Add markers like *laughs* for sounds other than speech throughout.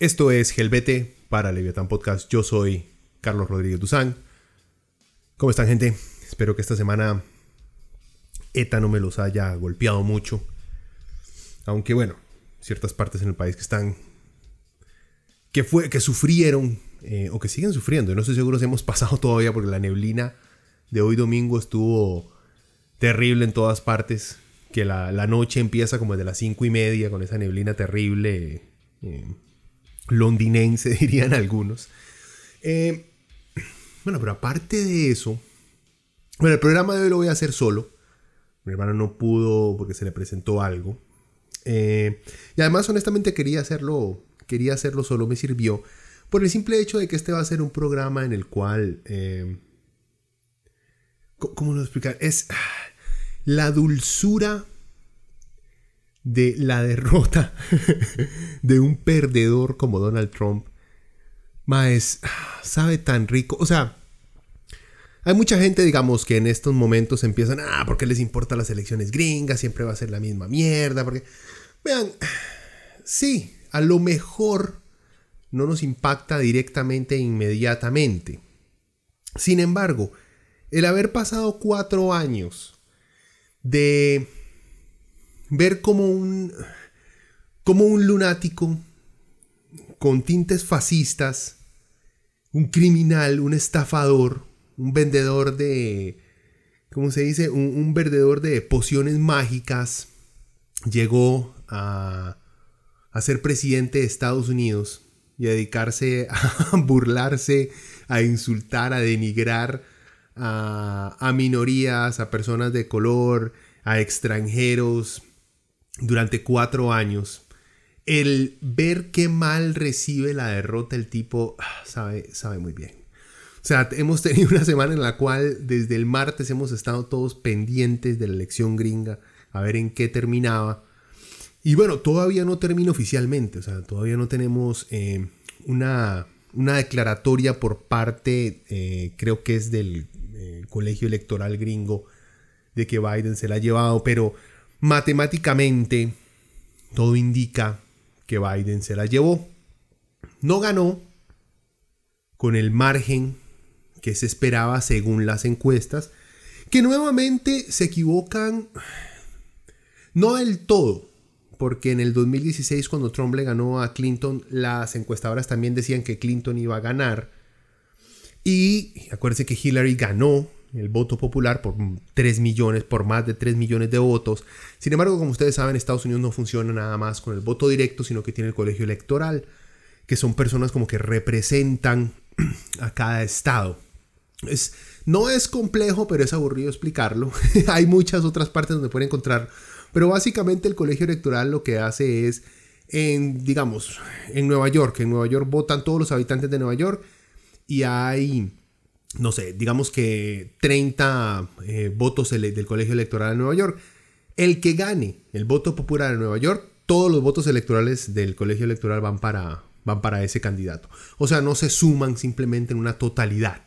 Esto es Gelbete para Leviatán Podcast. Yo soy Carlos Rodríguez Duzán. ¿Cómo están, gente? Espero que esta semana ETA no me los haya golpeado mucho. Aunque, bueno, ciertas partes en el país que están. que, fue, que sufrieron eh, o que siguen sufriendo. No estoy seguro si hemos pasado *laughs* todavía porque la neblina de hoy domingo estuvo terrible en todas partes. Que la, noche empieza como de las cinco y media con esa neblina terrible. Eh, londinense, *laughs* dirían algunos. Eh, bueno, pero aparte de eso, bueno, el programa de hoy lo voy a hacer solo. Mi hermano no pudo porque se le presentó algo. Eh, y además, honestamente, quería hacerlo, quería hacerlo solo, me sirvió. Por el simple hecho de que este va a ser un programa en el cual... Eh, ¿Cómo lo explicar? Es ah, la dulzura de la derrota *laughs* de un perdedor como Donald Trump, más sabe tan rico. O sea, hay mucha gente, digamos, que en estos momentos empiezan, ah, ¿por qué les importa las elecciones gringas? Siempre va a ser la misma mierda. Porque, vean, sí, a lo mejor no nos impacta directamente e inmediatamente. Sin embargo, el haber pasado cuatro años de ver como un, como un lunático con tintes fascistas, un criminal, un estafador, un vendedor de, ¿cómo se dice? Un, vendedor de pociones mágicas, llegó a, a ser presidente de Estados Unidos y a dedicarse *laughs* a burlarse, a insultar, a denigrar a, a minorías, a personas de color, a extranjeros, durante cuatro años, el ver qué mal recibe la derrota el tipo ah, sabe, sabe muy bien. O sea, *laughs* hemos tenido una semana en la cual desde el martes hemos estado todos pendientes de la elección gringa, a ver en qué terminaba. Y bueno, todavía no termina oficialmente, o sea, todavía no tenemos eh, una, una, declaratoria por parte, eh, creo que es del eh, colegio electoral gringo, de que Biden se la ha llevado, pero Matemáticamente, todo indica que Biden se la llevó. No ganó con el margen que se esperaba según las encuestas, que nuevamente se equivocan, no del todo, porque en el 2016 cuando Trump le ganó a Clinton, las encuestadoras también decían que Clinton iba a ganar. Y acuérdense que Hillary ganó el voto popular por 3 millones, por más de 3 millones de votos. Sin embargo, como ustedes saben, Estados Unidos no funciona nada más con el voto directo, sino que tiene el colegio electoral, que son personas como que representan *clears throat* a cada estado. Es, no es complejo, pero es aburrido explicarlo. *laughs* Hay muchas otras partes donde pueden encontrar, pero básicamente el colegio electoral lo que hace es, en, digamos, en Nueva York, en Nueva York votan todos los habitantes de Nueva York y hay no sé, digamos que 30 eh, votos del colegio electoral de Nueva York. El que gane el voto popular en Nueva York, todos los votos electorales del colegio electoral van para, van para ese candidato. O sea, no se suman simplemente en una totalidad.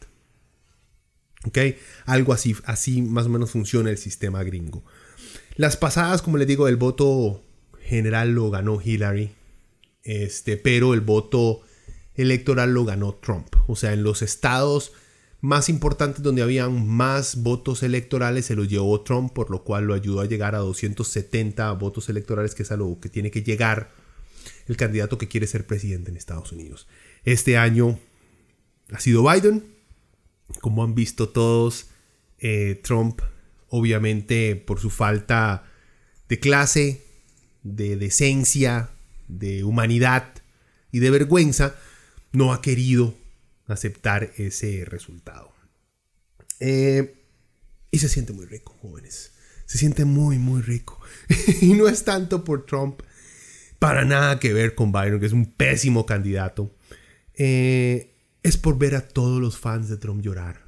¿Ok? Algo así, así más o menos funciona el sistema gringo. Las pasadas, como les digo, el voto general lo ganó Hillary. Este, pero el voto electoral lo ganó Trump. O sea, en los estados más importantes donde habían más votos electorales se los llevó Trump, por lo cual lo ayudó a llegar a 270 votos electorales, que es a lo que tiene que llegar el candidato que quiere ser presidente en Estados Unidos. Este año ha sido Biden, como han visto todos, eh, Trump obviamente por su falta de clase, de decencia, de humanidad y de vergüenza, no ha querido aceptar ese resultado. Eh, y se siente muy rico, jóvenes. Se siente muy, muy rico. *laughs* y no es tanto por Trump, para nada que ver con Biden, que es un pésimo candidato. Eh, es por ver a todos los fans de Trump llorar.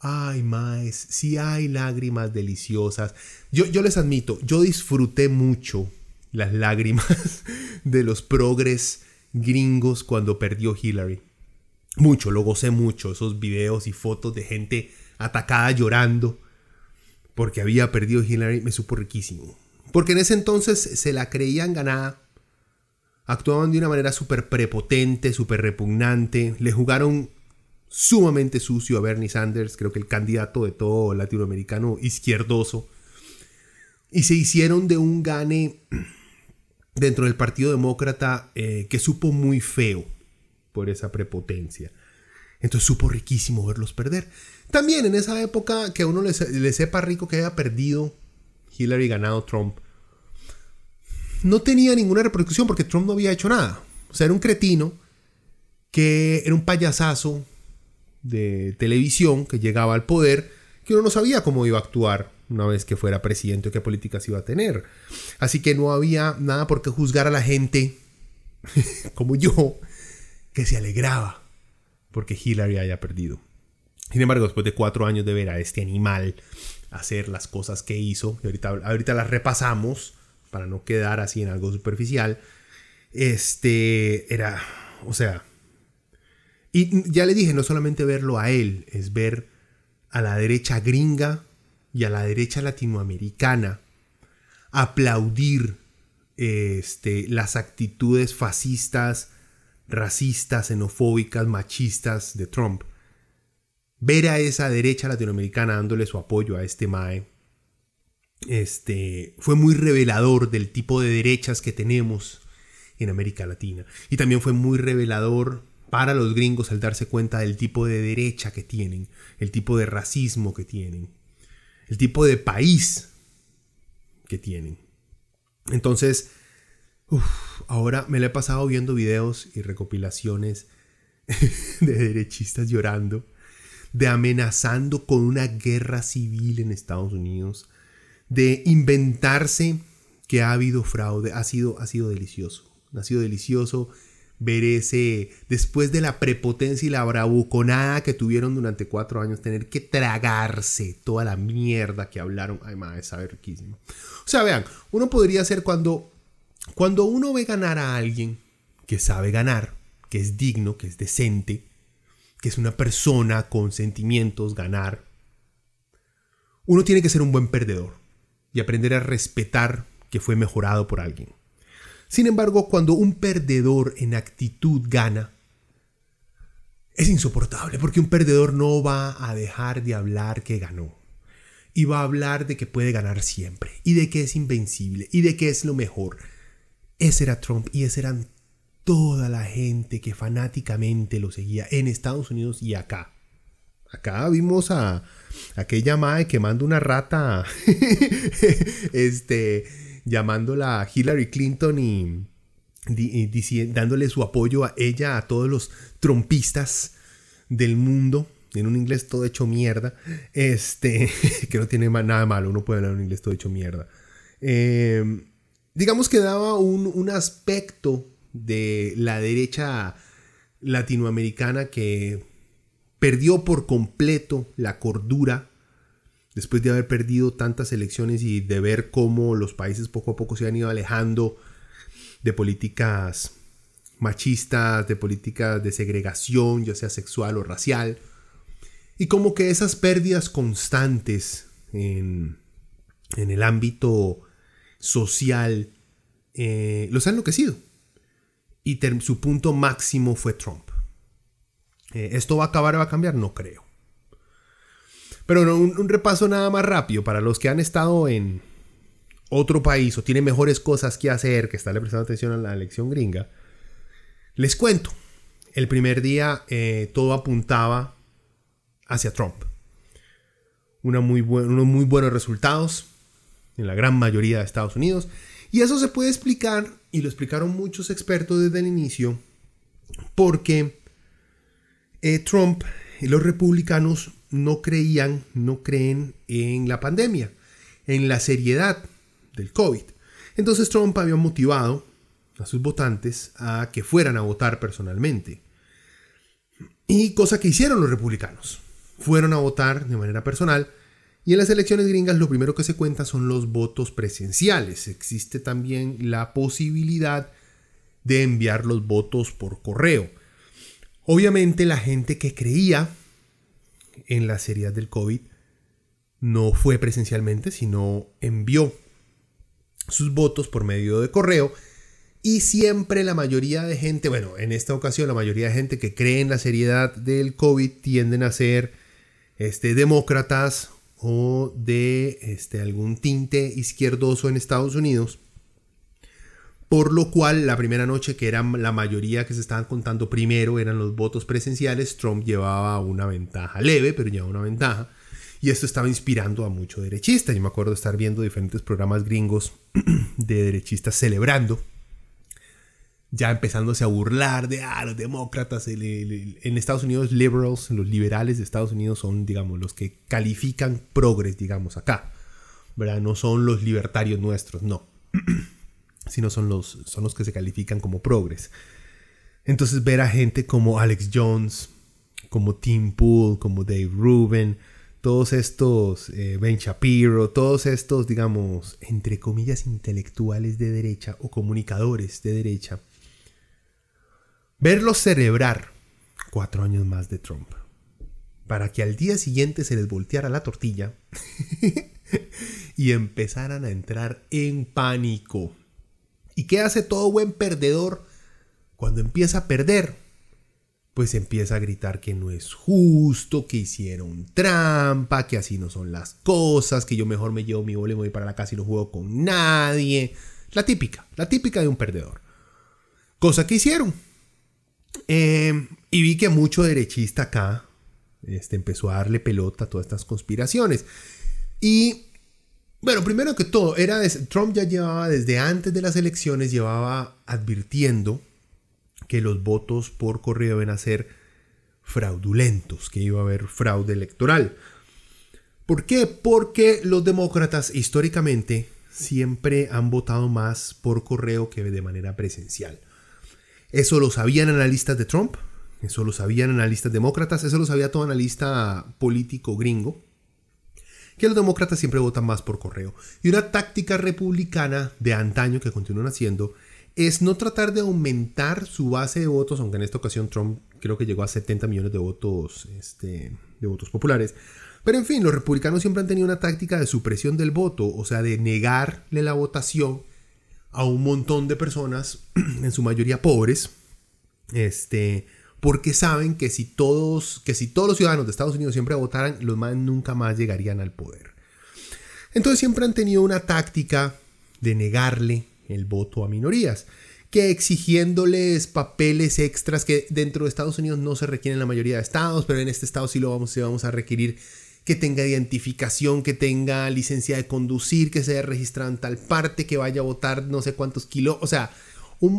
Ay, más, si hay lágrimas deliciosas. Yo, yo les admito, yo disfruté mucho las lágrimas *laughs* de los progres gringos cuando perdió Hillary. Mucho, lo gocé mucho, esos videos y fotos de gente atacada llorando porque había perdido Hillary, me supo riquísimo. Porque en ese entonces se la creían ganada, actuaban de una manera súper prepotente, súper repugnante, le jugaron sumamente sucio a Bernie Sanders, creo que el candidato de todo latinoamericano izquierdoso, y se hicieron de un gane dentro del Partido Demócrata eh, que supo muy feo por esa prepotencia. Entonces supo riquísimo verlos perder. También en esa época que a uno le, sepa rico que haya perdido Hillary ganado Trump, no tenía ninguna repercusión porque Trump no había hecho nada. O sea, era un cretino que era un payasazo de televisión que llegaba al poder que uno no sabía cómo iba a actuar una vez que fuera presidente o qué políticas iba a tener. Así que no había nada por qué juzgar a la gente *laughs* como yo que se alegraba porque Hillary haya perdido. Sin embargo, después de cuatro años de ver a este animal hacer las cosas que hizo, y ahorita, ahorita las repasamos para no quedar así en algo superficial, este era, o sea, y ya le dije, no solamente verlo a él, es ver a la derecha gringa y a la derecha latinoamericana aplaudir este, las actitudes fascistas, racistas, xenofóbicas, machistas de Trump ver a esa derecha latinoamericana dándole su apoyo a este MAE, este, fue muy revelador del tipo de derechas que tenemos en América Latina. Y también fue muy revelador para los gringos al darse cuenta del tipo de derecha que tienen, el tipo de racismo que tienen, el tipo de país que tienen. Entonces, ahora me lo he pasado viendo videos y recopilaciones *laughs* de derechistas llorando de amenazando con una guerra civil en Estados Unidos, de inventarse que ha habido fraude, ha sido, ha sido delicioso. Ha sido delicioso ver ese, después de la prepotencia y la bravuconada que tuvieron durante cuatro años, tener que tragarse toda la mierda que hablaron. Ay, madre, sabe riquísimo. O sea, vean, uno podría ser cuando, cuando uno ve ganar a alguien que sabe ganar, que es digno, que es decente, que es una persona con sentimientos, ganar, uno tiene que ser un buen perdedor y aprender a respetar que fue mejorado por alguien. Sin embargo, cuando un perdedor en actitud gana, es insoportable porque un perdedor no va a dejar de hablar que ganó. Y va a hablar de que puede ganar siempre. Y de que es invencible. Y de que es lo mejor. Ese era Trump y ese eran toda la gente que fanáticamente lo seguía en Estados Unidos y acá. Acá vimos a aquella madre que manda una rata, *laughs* este, llamándola Hillary Clinton y, dándole su apoyo a ella, a todos los trompistas del mundo, en un inglés todo hecho mierda, este, *laughs* que no tiene nada malo, uno puede hablar un inglés todo hecho mierda. Em, digamos que daba un, un aspecto de la derecha latinoamericana que perdió por completo la cordura después de haber perdido tantas elecciones y de ver cómo los países poco a poco se han ido alejando de políticas machistas, de políticas de segregación, ya sea sexual o racial, y como que esas pérdidas constantes en, el ámbito social eh, los han enloquecido y su punto máximo fue Trump. Eh, ¿Esto va a acabar o va a cambiar? No creo. Pero un, un, repaso nada más rápido para los que han estado en otro país o tienen mejores cosas que hacer, que están prestando atención a la elección gringa. Les cuento, el primer día eh, todo apuntaba hacia Trump. Una muy unos muy buenos resultados en la gran mayoría de Estados Unidos. Y eso se puede explicar y lo explicaron muchos expertos desde el inicio, porque eh, Trump y los republicanos no creían, no creen en la pandemia, en la seriedad del COVID. Entonces Trump había motivado a sus votantes a que fueran a votar personalmente. Y cosa que hicieron los republicanos. Fueron a votar de manera personal. Y en las elecciones gringas lo primero que se cuenta son los votos presenciales. Existe también la posibilidad de enviar los votos por correo. Obviamente la gente que creía en la seriedad del COVID no fue presencialmente, sino envió sus votos por medio de correo. Y siempre la mayoría de gente, bueno, en esta ocasión la mayoría de gente que cree en la seriedad del COVID tienden a ser este, demócratas o de este, algún tinte izquierdoso en Estados Unidos. Por lo cual, la primera noche, que era la mayoría que se estaban contando primero, eran los votos presenciales, Trump llevaba una ventaja leve, pero llevaba una ventaja. Y esto estaba inspirando a muchos derechistas. Yo me acuerdo estar viendo diferentes programas gringos *clears throat* de derechistas celebrando, ya empezándose a burlar de, ah, los demócratas. en Estados Unidos, liberals, los liberales de Estados Unidos son, digamos, los que califican progres, digamos, acá. ¿verdad? No son los libertarios nuestros, no. *clears throat* sino son los, son los que se califican como progres. Entonces ver a gente como Alex Jones, como Tim Pool, como Dave Rubin, todos estos, eh, Ben Shapiro, todos estos, digamos, entre comillas, intelectuales de derecha o comunicadores de derecha, verlos celebrar cuatro años más de Trump, para que al día siguiente se les volteara la tortilla *laughs* y empezaran a entrar en pánico. ¿Y qué hace todo buen perdedor cuando empieza a perder? pues empieza a gritar que no es justo, que hicieron trampa, que así no son las cosas, que yo mejor me llevo mi bola y voy para la casa y no juego con nadie. La típica, la típica de un perdedor. Cosa que hicieron. Em, y vi que mucho derechista acá este, empezó a darle pelota a todas estas conspiraciones. Y bueno, primero que todo, era Trump ya llevaba desde antes de las elecciones, llevaba advirtiendo que los votos por correo iban a ser fraudulentos, que iba a haber fraude electoral. ¿Por qué? Porque los demócratas históricamente siempre han votado más por correo que de manera presencial. Eso lo sabían analistas de Trump, eso lo sabían analistas demócratas, eso lo sabía todo analista político gringo, que los demócratas siempre votan más por correo. Y una táctica republicana de antaño que continúan haciendo es no tratar de aumentar su base de votos, aunque en esta ocasión Trump creo que llegó a 70 millones de votos, este, de votos populares. Pero en fin, los republicanos siempre han tenido una táctica de supresión del voto, o sea, de negarle la votación a un montón de personas, *clears throat* en su mayoría pobres, este, porque saben que si todos, que si todos los ciudadanos de Estados Unidos siempre votaran, los más nunca más llegarían al poder. Entonces siempre han tenido una táctica de negarle el voto a minorías, que exigiéndoles papeles extras que dentro de Estados Unidos no se requieren en la mayoría de estados, pero en este estado sí lo vamos, vamos a requerir que tenga identificación, que tenga licencia de conducir, que sea registrado en tal parte, que vaya a votar no sé cuántos kilos, o sea,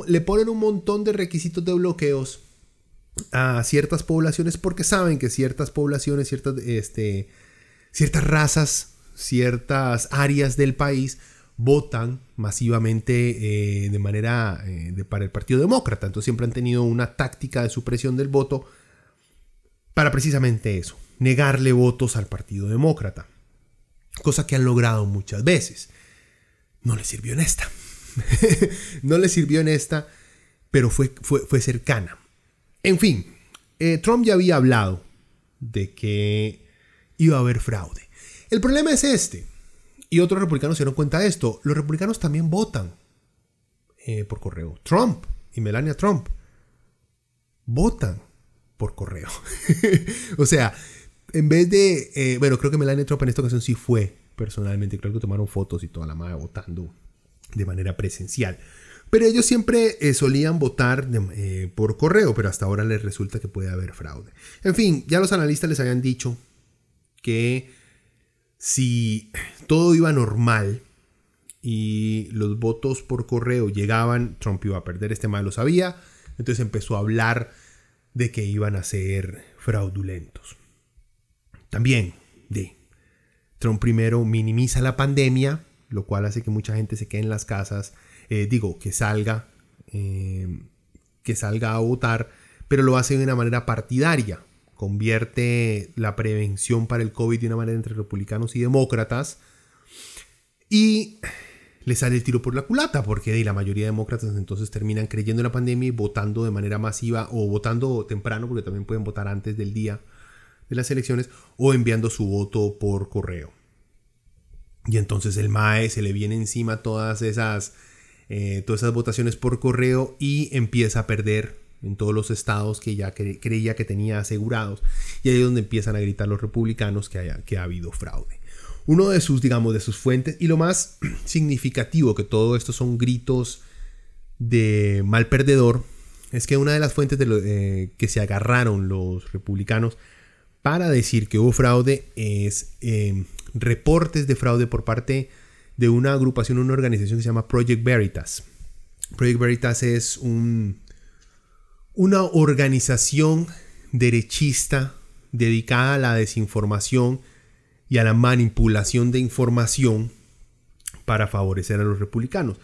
le ponen un montón de requisitos de bloqueos a ciertas poblaciones porque saben que ciertas poblaciones, ciertas, este, ciertas razas, ciertas áreas del país votan masivamente eh, de manera eh, para el Partido Demócrata. Entonces siempre han tenido una táctica de supresión del voto para precisamente eso, negarle votos al Partido Demócrata. Cosa que han logrado muchas veces. No le sirvió en esta. *laughs* no le sirvió en esta, pero fue, fue, fue cercana. En fin, eh, Trump ya había hablado de que iba a haber fraude. El problema es este. Y otros republicanos se dieron cuenta de esto. Los republicanos también votan eh, por correo. Trump y Melania Trump votan por correo. *laughs* o sea, en vez de... Eh, bueno, creo que Melania Trump en esta ocasión sí fue personalmente. Creo que tomaron fotos y toda la madre votando de manera presencial. Pero ellos siempre eh, solían votar por correo, pero hasta ahora les resulta que puede haber fraude. En fin, ya los analistas les habían dicho que si todo iba normal y los votos por correo llegaban, Trump iba a perder, este mae lo sabía, entonces empezó a hablar de que iban a ser fraudulentos. También, de Trump primero minimiza la pandemia, lo cual hace que mucha gente se quede en las casas, eh, digo, que salga, eh, que salga a votar, pero lo hace de una manera partidaria, convierte la prevención para el COVID de una manera entre republicanos y demócratas y le sale el tiro por la culata, porque la mayoría de demócratas entonces terminan creyendo en la pandemia y votando de manera masiva o votando temprano, porque también pueden votar antes del día de las elecciones, o enviando su voto por correo. Y entonces el MAE se le viene encima todas esas, eh, todas esas votaciones por correo y empieza a perder en todos los estados que ya creía que tenía asegurados. Y ahí es donde empiezan a gritar los republicanos que, haya, que ha habido fraude. Uno de sus, digamos, de sus fuentes, y lo más *clears throat* significativo que todo esto son gritos de mal perdedor, es que una de las fuentes de eh, que se agarraron los republicanos para decir que hubo fraude es em, reportes de fraude por parte de una agrupación, una organización que se llama Project Veritas. Project Veritas es un, una organización derechista dedicada a la desinformación y a la manipulación de información para favorecer a los republicanos.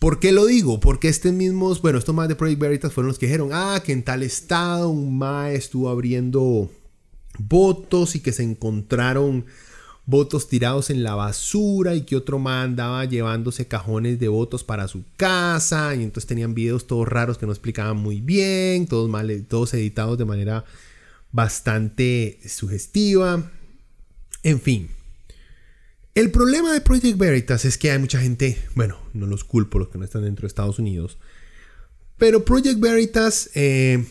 ¿Por qué lo digo? Porque estos mismos, bueno, estos más de Project Veritas fueron los que dijeron, ah, que en tal estado un MAE estuvo abriendo votos y que se encontraron votos tirados en la basura y que otro MAE andaba llevándose cajones de votos para su casa y entonces tenían videos todos raros que no explicaban muy bien, todos, mal, todos editados de manera bastante sugestiva. En fin. El problema de Project Veritas es que hay mucha gente, bueno, no los culpo los que no están dentro de Estados Unidos, pero Project Veritas, eh,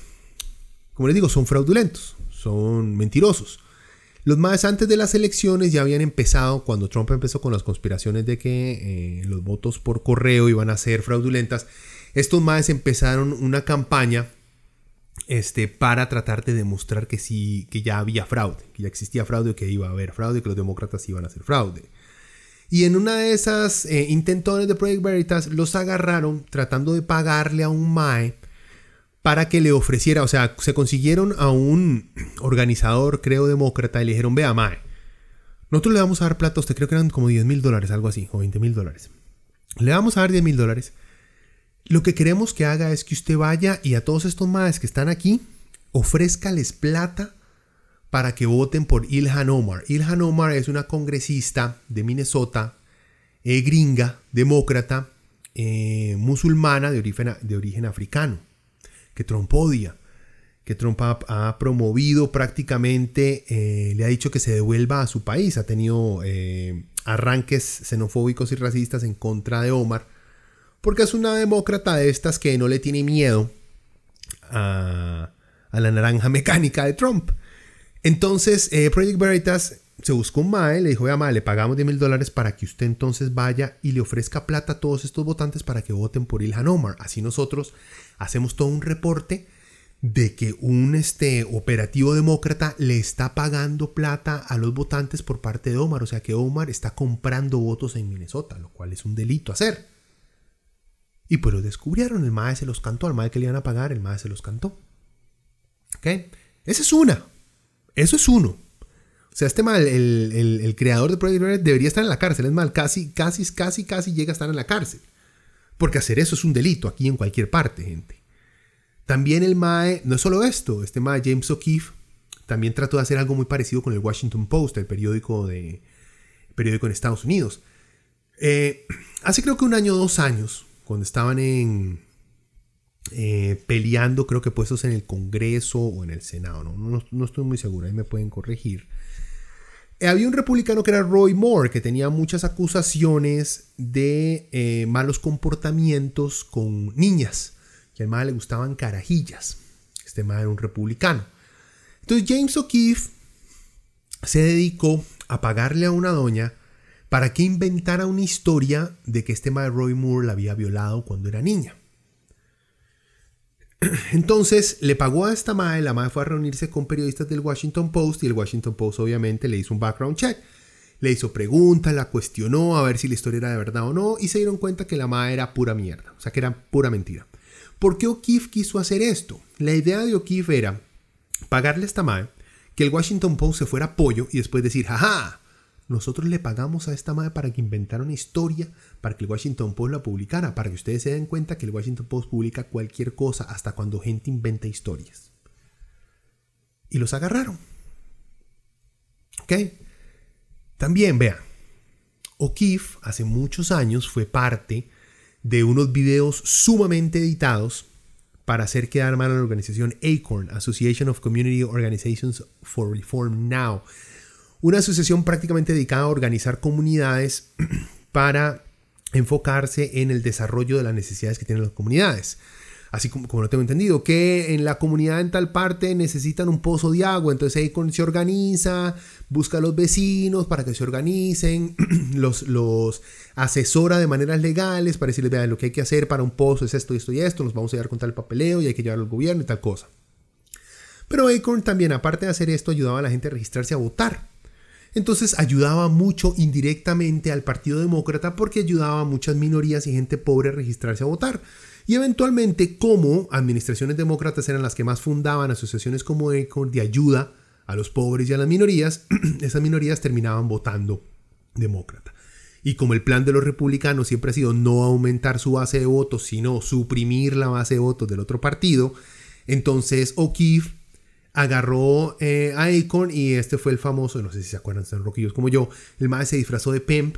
como les digo, son fraudulentos, son mentirosos. Los más antes de las elecciones ya habían empezado, cuando Trump empezó con las conspiraciones de que eh, los votos por correo iban a ser fraudulentas, estos más empezaron una campaña este, para tratar de demostrar que sí, que ya había fraude, que ya existía fraude, que iba a haber fraude, que los demócratas iban a hacer fraude. Y en una de esas eh, intentones de Project Veritas los agarraron tratando de pagarle a un MAE para que le ofreciera, o sea, se consiguieron a un organizador, creo, demócrata y le dijeron, vea MAE, nosotros le vamos a dar plata usted, creo que eran como 10 mil dólares, algo así, o 20 mil dólares. Le vamos a dar 10 mil dólares lo que queremos que haga es que usted vaya y a todos estos madres que están aquí, ofrézcales plata para que voten por Ilhan Omar. Ilhan Omar es una congresista de Minnesota, eh, gringa, demócrata, eh, musulmana de de origen, africano, que Trump odia, que Trump ha, promovido prácticamente, eh, le ha dicho que se devuelva a su país, ha tenido arranques xenofóbicos y racistas en contra de Omar porque es una demócrata de estas que no le tiene miedo a, la naranja mecánica de Trump. Entonces, eh, Project Veritas se buscó un MAE, le dijo, vea MAE, le pagamos 10 mil dólares para que usted entonces vaya y le ofrezca plata a todos estos votantes para que voten por Ilhan Omar. Así nosotros hacemos todo un reporte de que un este, operativo demócrata le está pagando plata a los votantes por parte de Omar. O sea que Omar está comprando votos en Minnesota, lo cual es un delito hacer. Y pues lo descubrieron, el MAE se los cantó, al MAE que le iban a pagar, el MAE se los cantó. ¿Ok? Esa es una. Eso es uno. Sea, este mal, el, creador de Project Red debería estar en la cárcel. Es mal, casi, casi, casi, casi llega a estar en la cárcel. Porque hacer eso es un delito aquí en cualquier parte, gente. También el MAE, no es solo esto, este MAE James O'Keefe también trató de hacer algo muy parecido con el Washington Post, el periódico, de, periódico en Estados Unidos. Eh, hace creo que un año o dos años, cuando estaban en eh, peleando, creo que puestos en el Congreso o en el Senado, no, no, estoy muy seguro, ahí me pueden corregir. Eh, había un republicano que era Roy Moore, que tenía muchas acusaciones de eh, malos comportamientos con niñas, que al mal le gustaban carajillas. Este mal era un republicano. Entonces James O'Keefe se dedicó a pagarle a una doña para que inventara una historia de que este mae Roy Moore la había violado cuando era niña. *clears throat* Entonces le pagó a esta madre, la madre fue a reunirse con periodistas del Washington Post y el Washington Post obviamente le hizo un background check. le hizo preguntas, la cuestionó a ver si la historia era de verdad o no y se dieron cuenta que la MAE era pura mierda, o sea que era pura mentira. ¿Por qué O'Keefe quiso hacer esto? La idea de O'Keefe era pagarle a esta MAE, que el Washington Post se fuera pollo y después decir, jaja, nosotros le pagamos a esta MAE para que inventara una historia, para que el Washington Post la publicara, para que ustedes se den cuenta que el Washington Post publica cualquier cosa hasta cuando gente inventa historias. Y los agarraron. ¿Ok? También, vean, O'Keefe hace muchos años fue parte de unos videos sumamente editados para hacer quedar mal a la organización ACORN, Association of Community Organizations for Reform Now, una asociación prácticamente dedicada a organizar comunidades *clears throat* para enfocarse en el desarrollo de las necesidades que tienen las comunidades así como, como lo tengo entendido, que en la comunidad en tal parte necesitan un pozo de agua, entonces ahí se organiza, busca a los vecinos para que se organicen, *clears throat* los, los asesora de maneras legales para decirles, vean, lo que hay que hacer para un pozo es esto, esto y esto, nos vamos a llevar con tal papeleo y hay que llevarlo al gobierno y tal cosa. Pero Acorn también, aparte de hacer esto, ayudaba a la gente a registrarse a votar. Entonces ayudaba mucho indirectamente al Partido Demócrata porque ayudaba a muchas minorías y gente pobre a registrarse a votar. Y eventualmente, como administraciones demócratas eran las que más fundaban asociaciones como ECON de ayuda a los pobres y a las minorías, *clears throat* esas minorías terminaban votando demócrata. Y como el plan de los republicanos siempre ha sido no aumentar su base de votos, sino suprimir la base de votos del otro partido, entonces O'Keefe agarró eh, a Akon y este fue el famoso, no sé si se acuerdan, son roquillos como yo, el mae se disfrazó de pimp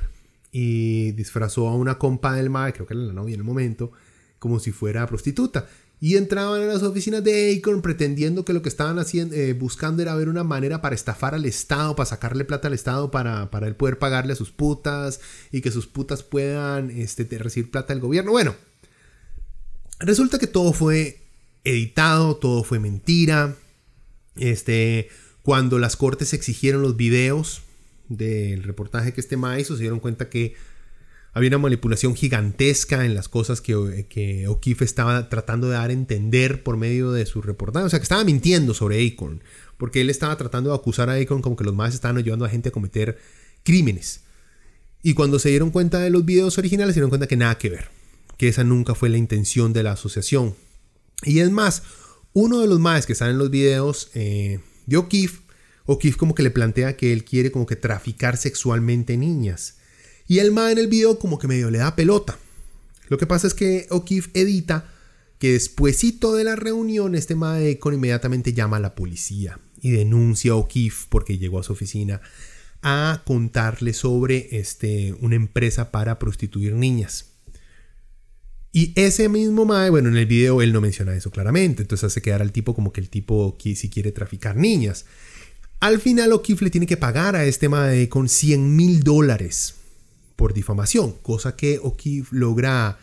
y disfrazó a una compa del mae, creo que era la novia en el momento, como si fuera prostituta. Y entraban a las oficinas de Acorn pretendiendo que lo que estaban haciendo, eh, buscando era ver una manera para estafar al Estado, para sacarle plata al Estado, para, para él poder pagarle a sus putas y que sus putas puedan este, recibir plata del gobierno. Bueno, resulta que todo fue editado, todo fue mentira. Este, cuando las cortes exigieron los videos del reportaje que este ma hizo, se dieron cuenta que había una manipulación gigantesca en las cosas que, que O'Keefe estaba tratando de dar a entender por medio de su reportaje. O sea, que estaba mintiendo sobre Acorn. Porque él estaba tratando de acusar a Acorn como que los más estaban ayudando a gente a cometer crímenes. Y cuando se dieron cuenta de los videos originales, se dieron cuenta que nada que ver. Que esa nunca fue la intención de la asociación. Y es más, uno de los más que están en los videos eh, de O'Keefe, O'Keefe como que le plantea que él quiere como que traficar sexualmente niñas. Y el ma en el video como que medio le da pelota. Lo que pasa es que O'Keefe edita que despuesito de la reunión este ma de inmediatamente llama a la policía y denuncia a O'Keefe porque llegó a su oficina a contarle sobre este, una empresa para prostituir niñas. Y ese mismo Mae, bueno, en el video él no menciona eso claramente, entonces hace quedar al tipo como que el tipo si quiere traficar niñas. Al final O'Keefe le tiene que pagar a este Mae con 100 mil dólares por difamación, cosa que O'Keefe logra,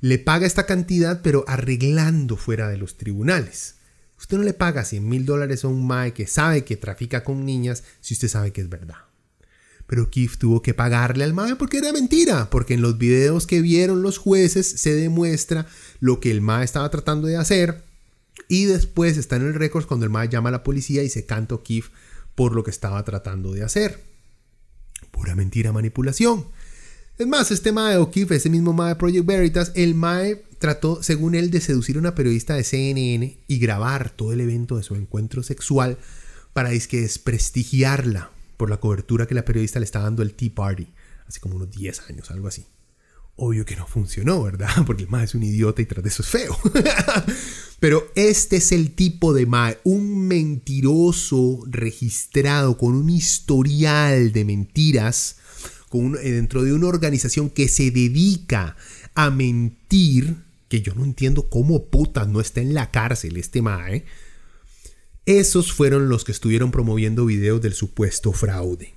le paga esta cantidad, pero arreglando fuera de los tribunales. Usted no le paga 100 mil dólares a un Mae que sabe que trafica con niñas si usted sabe que es verdad. Pero O'Keefe tuvo que pagarle al Mae porque era mentira, porque en los videos que vieron los jueces se demuestra lo que el Mae estaba tratando de hacer y después está en el récord cuando el Mae llama a la policía y se canta O'Keefe por lo que estaba tratando de hacer. Pura mentira, manipulación. Es más, este Mae O'Keefe, ese mismo Mae Project Veritas, el Mae trató, según él, de seducir a una periodista de CNN y grabar todo el evento de su encuentro sexual para que desprestigiarla por la cobertura que la periodista le estaba dando al Tea Party, hace como unos 10 años, algo así. Obvio que no funcionó, ¿verdad? *laughs* Porque el Mae es un idiota y tras de eso es feo. *laughs* Pero este es el tipo de Mae, un mentiroso registrado con un historial de mentiras eh, dentro de una organización que se dedica a mentir, que yo no entiendo cómo putas no está en la cárcel este mae, esos fueron los que estuvieron promoviendo videos del supuesto fraude.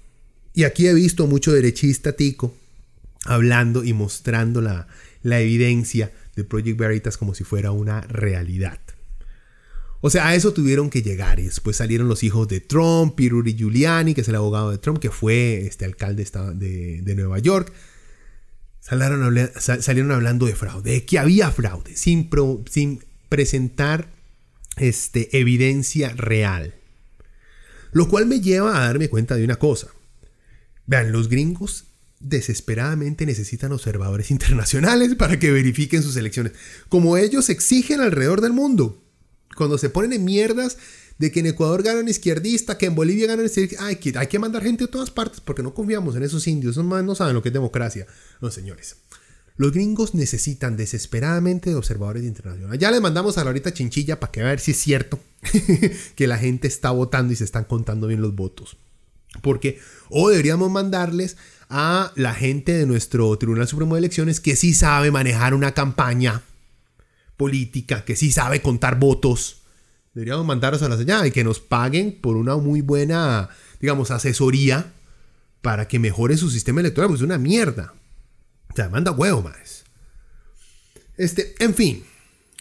Y aquí he visto mucho derechista tico hablando y mostrando la, la evidencia de Project Veritas como si fuera una realidad. O sea, a eso tuvieron que llegar y después salieron los hijos de Trump, Rudy Giuliani, que es el abogado de Trump, que fue este alcalde de, de Nueva York. Salieron, hablando de fraude, de que había fraude, sin, sin presentar este, evidencia real. Lo cual me lleva a darme cuenta de una cosa. Vean, los gringos desesperadamente necesitan observadores *laughs* internacionales para que verifiquen sus elecciones, como ellos exigen alrededor del mundo. Cuando se ponen en mierdas de que en Ecuador gana un izquierdista, que en Bolivia gana un izquierdista, hay que, hay que mandar gente de todas partes porque no confiamos en esos indios, esos no saben lo que es democracia. No, señores. Los gringos necesitan desesperadamente de observadores internacionales. Ya les mandamos a la ahorita chinchilla para que a ver si es cierto *laughs* que la gente está votando y se están contando bien los votos. Porque, o deberíamos mandarles a la gente de nuestro Tribunal Supremo de Elecciones que sí sabe manejar una campaña política, que sí sabe contar votos. Deberíamos mandarlos a la señal y que nos paguen por una muy buena, digamos, asesoría para que mejore su sistema electoral, pues es una mierda. O sea, manda huevo más. Este, en fin,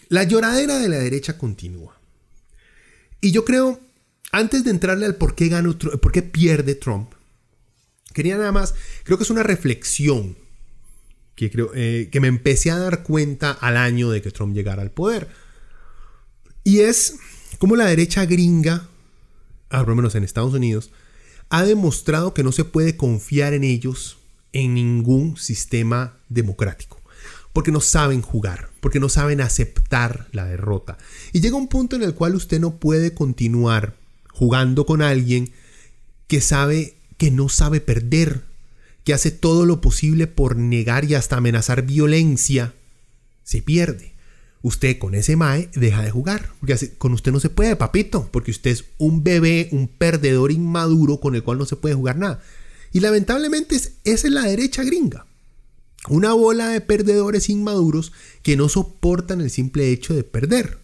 la lloradera de la derecha continúa. Y yo creo, antes de entrarle al por qué, gana, por qué pierde Trump, quería nada más, creo que es una reflexión que, creo, eh, que me empecé a dar cuenta al año de que Trump llegara al poder. Y es como la derecha gringa, al menos en Estados Unidos, ha demostrado que no se puede confiar en ellos en ningún sistema democrático. Porque no saben jugar, porque no saben aceptar la derrota. Y llega un punto en el cual usted no puede continuar jugando con alguien que sabe que no sabe perder, que hace todo lo posible por negar y hasta amenazar violencia. Se pierde. Usted con ese mae deja de jugar, porque con usted no se puede, papito, porque usted es un bebé, un perdedor inmaduro con el cual no se puede jugar nada. Y lamentablemente esa es la derecha gringa. Una bola de perdedores inmaduros que no soportan el simple hecho de perder.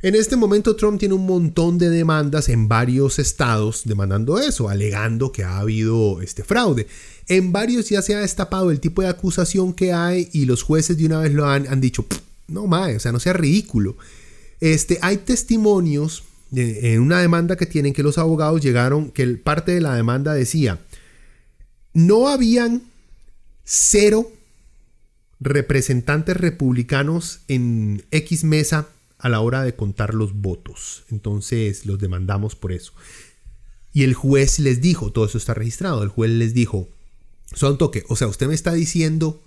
En este momento Trump tiene un montón de demandas en varios estados demandando eso, alegando que ha habido este fraude. En varios ya se ha destapado el tipo de acusación que hay y los jueces de una vez lo han, han dicho, no mae, o sea, no sea ridículo. Este, hay testimonios en una demanda que tienen que los abogados llegaron, que parte de la demanda decía, no habían cero representantes republicanos en X mesa a la hora de contar los votos. Entonces los demandamos por eso. Y el juez les dijo, todo eso está registrado, el juez les dijo, son toque, o sea, usted me está diciendo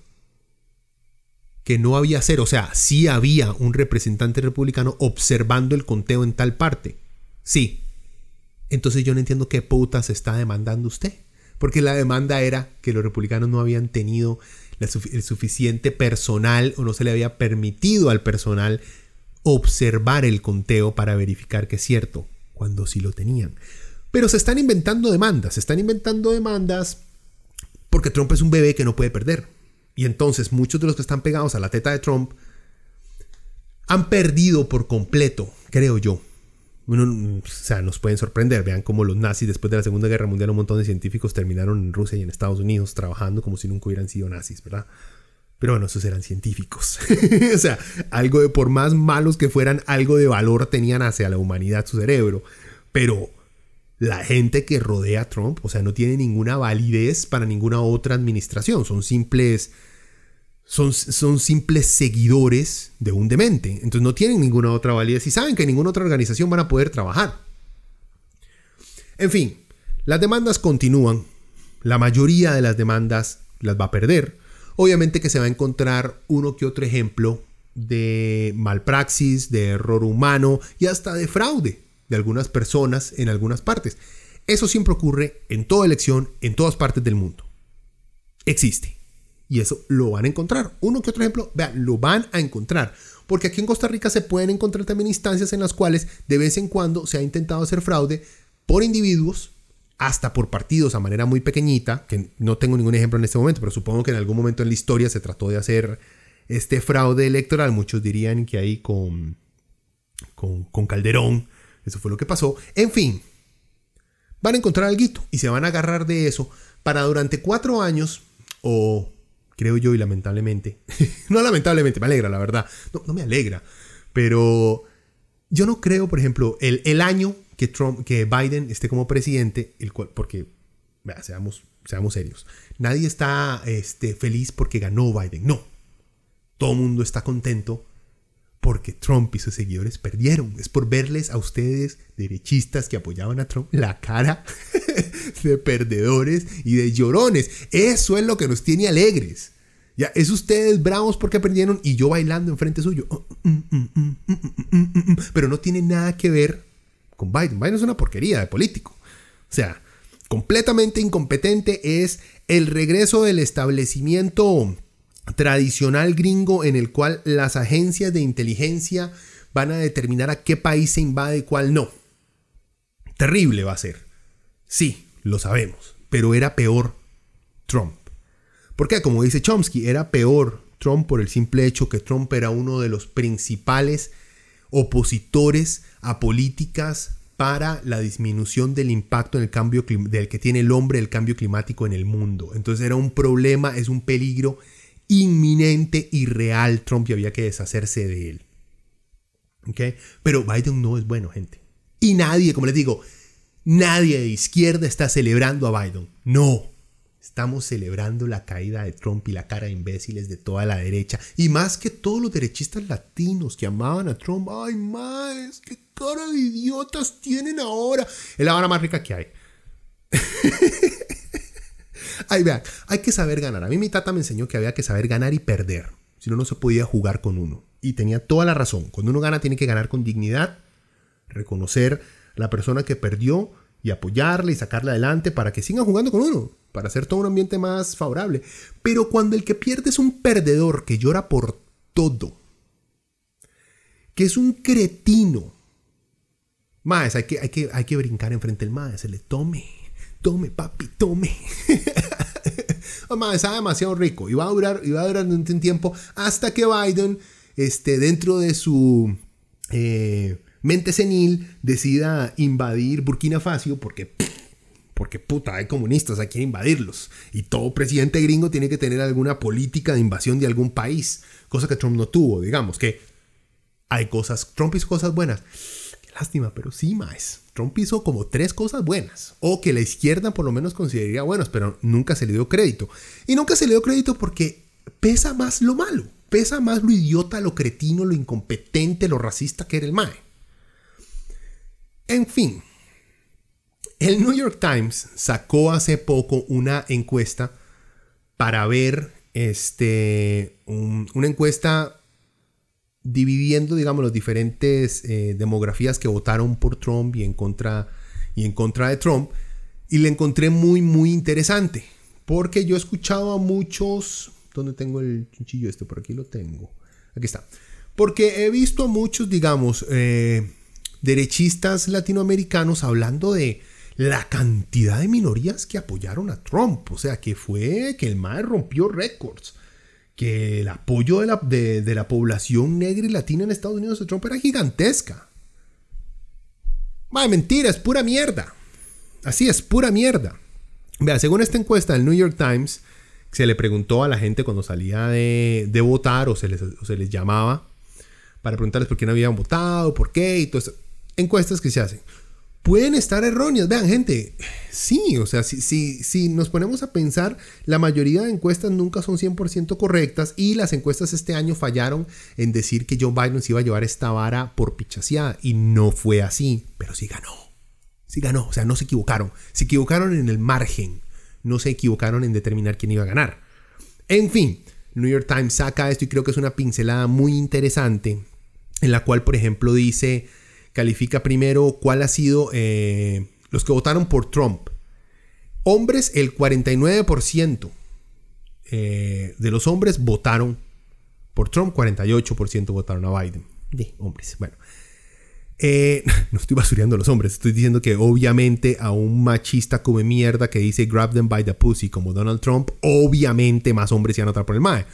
que no había cero, o sea, sí había un representante republicano observando el conteo en tal parte. Sí. Entonces yo no entiendo qué putas está demandando usted porque la demanda era que los republicanos no habían tenido el suficiente personal o no se le había permitido al personal observar el conteo para verificar que es cierto, cuando sí lo tenían. Pero se están inventando demandas, se están inventando demandas porque Trump es un bebé que no puede perder. Y entonces muchos de los que están pegados a la teta de Trump han perdido por completo, creo yo, o sea, nos pueden sorprender. Vean cómo los nazis después de la Segunda Guerra Mundial un montón de científicos terminaron en Rusia y en Estados Unidos trabajando como si nunca hubieran sido nazis, ¿verdad? Pero bueno, esos eran científicos. *laughs* o sea, algo de por más malos que fueran, algo de valor tenían hacia la humanidad su cerebro. Pero la gente que rodea a Trump, o sea, no tiene ninguna validez para ninguna otra administración. Son simples son, simples seguidores de un demente. Entonces no tienen ninguna otra validez y saben que ninguna otra organización van a poder trabajar. En fin, las demandas continúan. La mayoría de las demandas las va a perder. Obviamente que se va a encontrar uno que otro ejemplo de malpraxis, de error humano y hasta de fraude de algunas personas en algunas partes. Eso siempre ocurre en toda elección, en todas partes del mundo. Existe. Y eso lo van a encontrar. Uno que otro ejemplo, vean, lo van a encontrar. Porque aquí en Costa Rica se pueden encontrar también instancias en las cuales de vez en cuando se ha intentado hacer fraude por individuos, hasta por partidos a manera muy pequeñita, que no tengo ningún ejemplo en este momento, pero supongo que en algún momento en la historia se trató de hacer este fraude electoral. Muchos dirían que ahí con, con, con Calderón, eso fue lo que pasó. En fin, van a encontrar algo y se van a agarrar de eso para durante cuatro años o creo yo, y lamentablemente, *laughs* no lamentablemente, me alegra, la verdad, no, me alegra, pero yo no creo, por ejemplo, el, el, año que, Trump, que Biden esté como presidente, el cual, porque, vea, seamos, seamos serios, nadie está este, feliz porque ganó Biden, no, todo el mundo está contento porque Trump y sus seguidores perdieron. Es por verles a ustedes, derechistas que apoyaban a Trump, la cara *laughs* de perdedores y de llorones. Eso es lo que nos tiene alegres. Ya, es ustedes bravos porque perdieron y yo bailando enfrente suyo. Pero no tiene nada que ver con Biden. Biden es una porquería de político. O sea, completamente incompetente es el regreso del establecimiento tradicional gringo en el cual las agencias de inteligencia van a determinar a qué país se invade y cuál no. Terrible va a ser. Sí, lo sabemos, pero era peor Trump. Porque como dice Chomsky, era peor Trump por el simple hecho que Trump era uno de los principales opositores a políticas para la disminución del impacto en el cambio del que tiene el hombre el cambio climático en el mundo. Entonces era un problema, es un peligro inminente y real Trump y había que deshacerse de él. ¿Okay? Pero Biden no es bueno, gente. Y nadie, como les digo, nadie de izquierda está celebrando a Biden. No. Estamos celebrando la caída de Trump y la cara de imbéciles de toda la derecha. Y más que todos los derechistas latinos que amaban a Trump. ¡Ay, más! ¡Qué cara de idiotas tienen ahora! Es la hora más rica que hay. *laughs* Hay que saber ganar. A mí mi tata me enseñó que había que saber ganar y perder. Si no, no se podía jugar con uno. Y tenía toda la razón. Cuando uno gana, tiene que ganar con dignidad, reconocer la persona que perdió y apoyarle y sacarla adelante para que siga jugando con uno, para hacer todo un ambiente más favorable. Pero cuando el que pierde es un perdedor que llora por todo, que es un cretino, más hay que, hay que, hay que brincar enfrente del más, se le tome tome, papi, tome. *laughs* Mamá, está demasiado rico y va a durar, y va a durar un tiempo hasta que Biden, este, dentro de su eh, mente senil, decida invadir Burkina Faso porque porque puta, hay comunistas, hay que invadirlos. Y todo presidente gringo tiene que tener alguna política de invasión de algún país, cosa que Trump no tuvo, digamos, que hay cosas, Trump hizo cosas buenas. Lástima, pero sí, más. Trump hizo como tres cosas buenas, o que la izquierda por lo menos consideraría buenas, pero nunca se le dio crédito. Y nunca se le dio crédito porque pesa más lo malo, pesa más lo idiota, lo cretino, lo incompetente, lo racista que era el MAE. En fin, el New York Times sacó hace poco una encuesta para ver este, una encuesta dividiendo, digamos, las diferentes eh, demografías que votaron por Trump y en, contra, y en contra de Trump. Y le encontré muy, muy interesante. Porque yo he escuchado a muchos... ¿Dónde tengo el chinchillo este? Por aquí lo tengo. Aquí está. Porque he visto a muchos, digamos, eh, derechistas latinoamericanos hablando de la cantidad de minorías que apoyaron a Trump. O sea, que fue que el MAE rompió récords que el apoyo de la, de, la población negra y latina en Estados Unidos de Trump era gigantesca. Vaya, mentira, es pura mierda. Así es, pura mierda. Vea, según esta encuesta del New York Times, se le preguntó a la gente cuando salía de, de votar o se, les, o se les llamaba para preguntarles por qué no habían votado, por qué y todas encuestas que se hacen pueden estar erróneas. Vean, gente, sí, o sea, si, si, si, nos ponemos a pensar, la mayoría de encuestas nunca son 100% correctas y las encuestas este año fallaron en decir que Joe Biden se iba a llevar esta vara por pichaseada y no fue así, pero sí ganó. Sí ganó, o sea, no se equivocaron. Se equivocaron en el margen, no se equivocaron en determinar quién iba a ganar. En fin, New York Times saca esto y creo que es una pincelada muy interesante en la cual, por ejemplo, dice califica primero cuál ha sido eh, los que votaron por Trump. Hombres, el 49% eh, de los hombres votaron por Trump, 48% votaron a Biden. De hombres, bueno. Eh, *laughs* no estoy basureando a los hombres, estoy diciendo que obviamente a un machista come mierda que dice grab them by the pussy como Donald Trump, obviamente más hombres iban a votar por el MAE.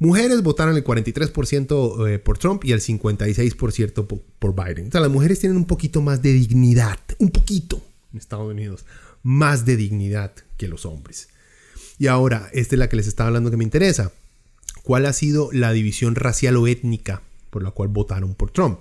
Mujeres votaron el 43% eh, por Trump y el 56% por Biden. O sea, las mujeres tienen un poquito más de dignidad, un poquito en Estados Unidos, más de dignidad que los hombres. Y ahora, esta es la que les estaba hablando que me interesa. ¿Cuál ha sido la división racial o étnica por la cual votaron por Trump?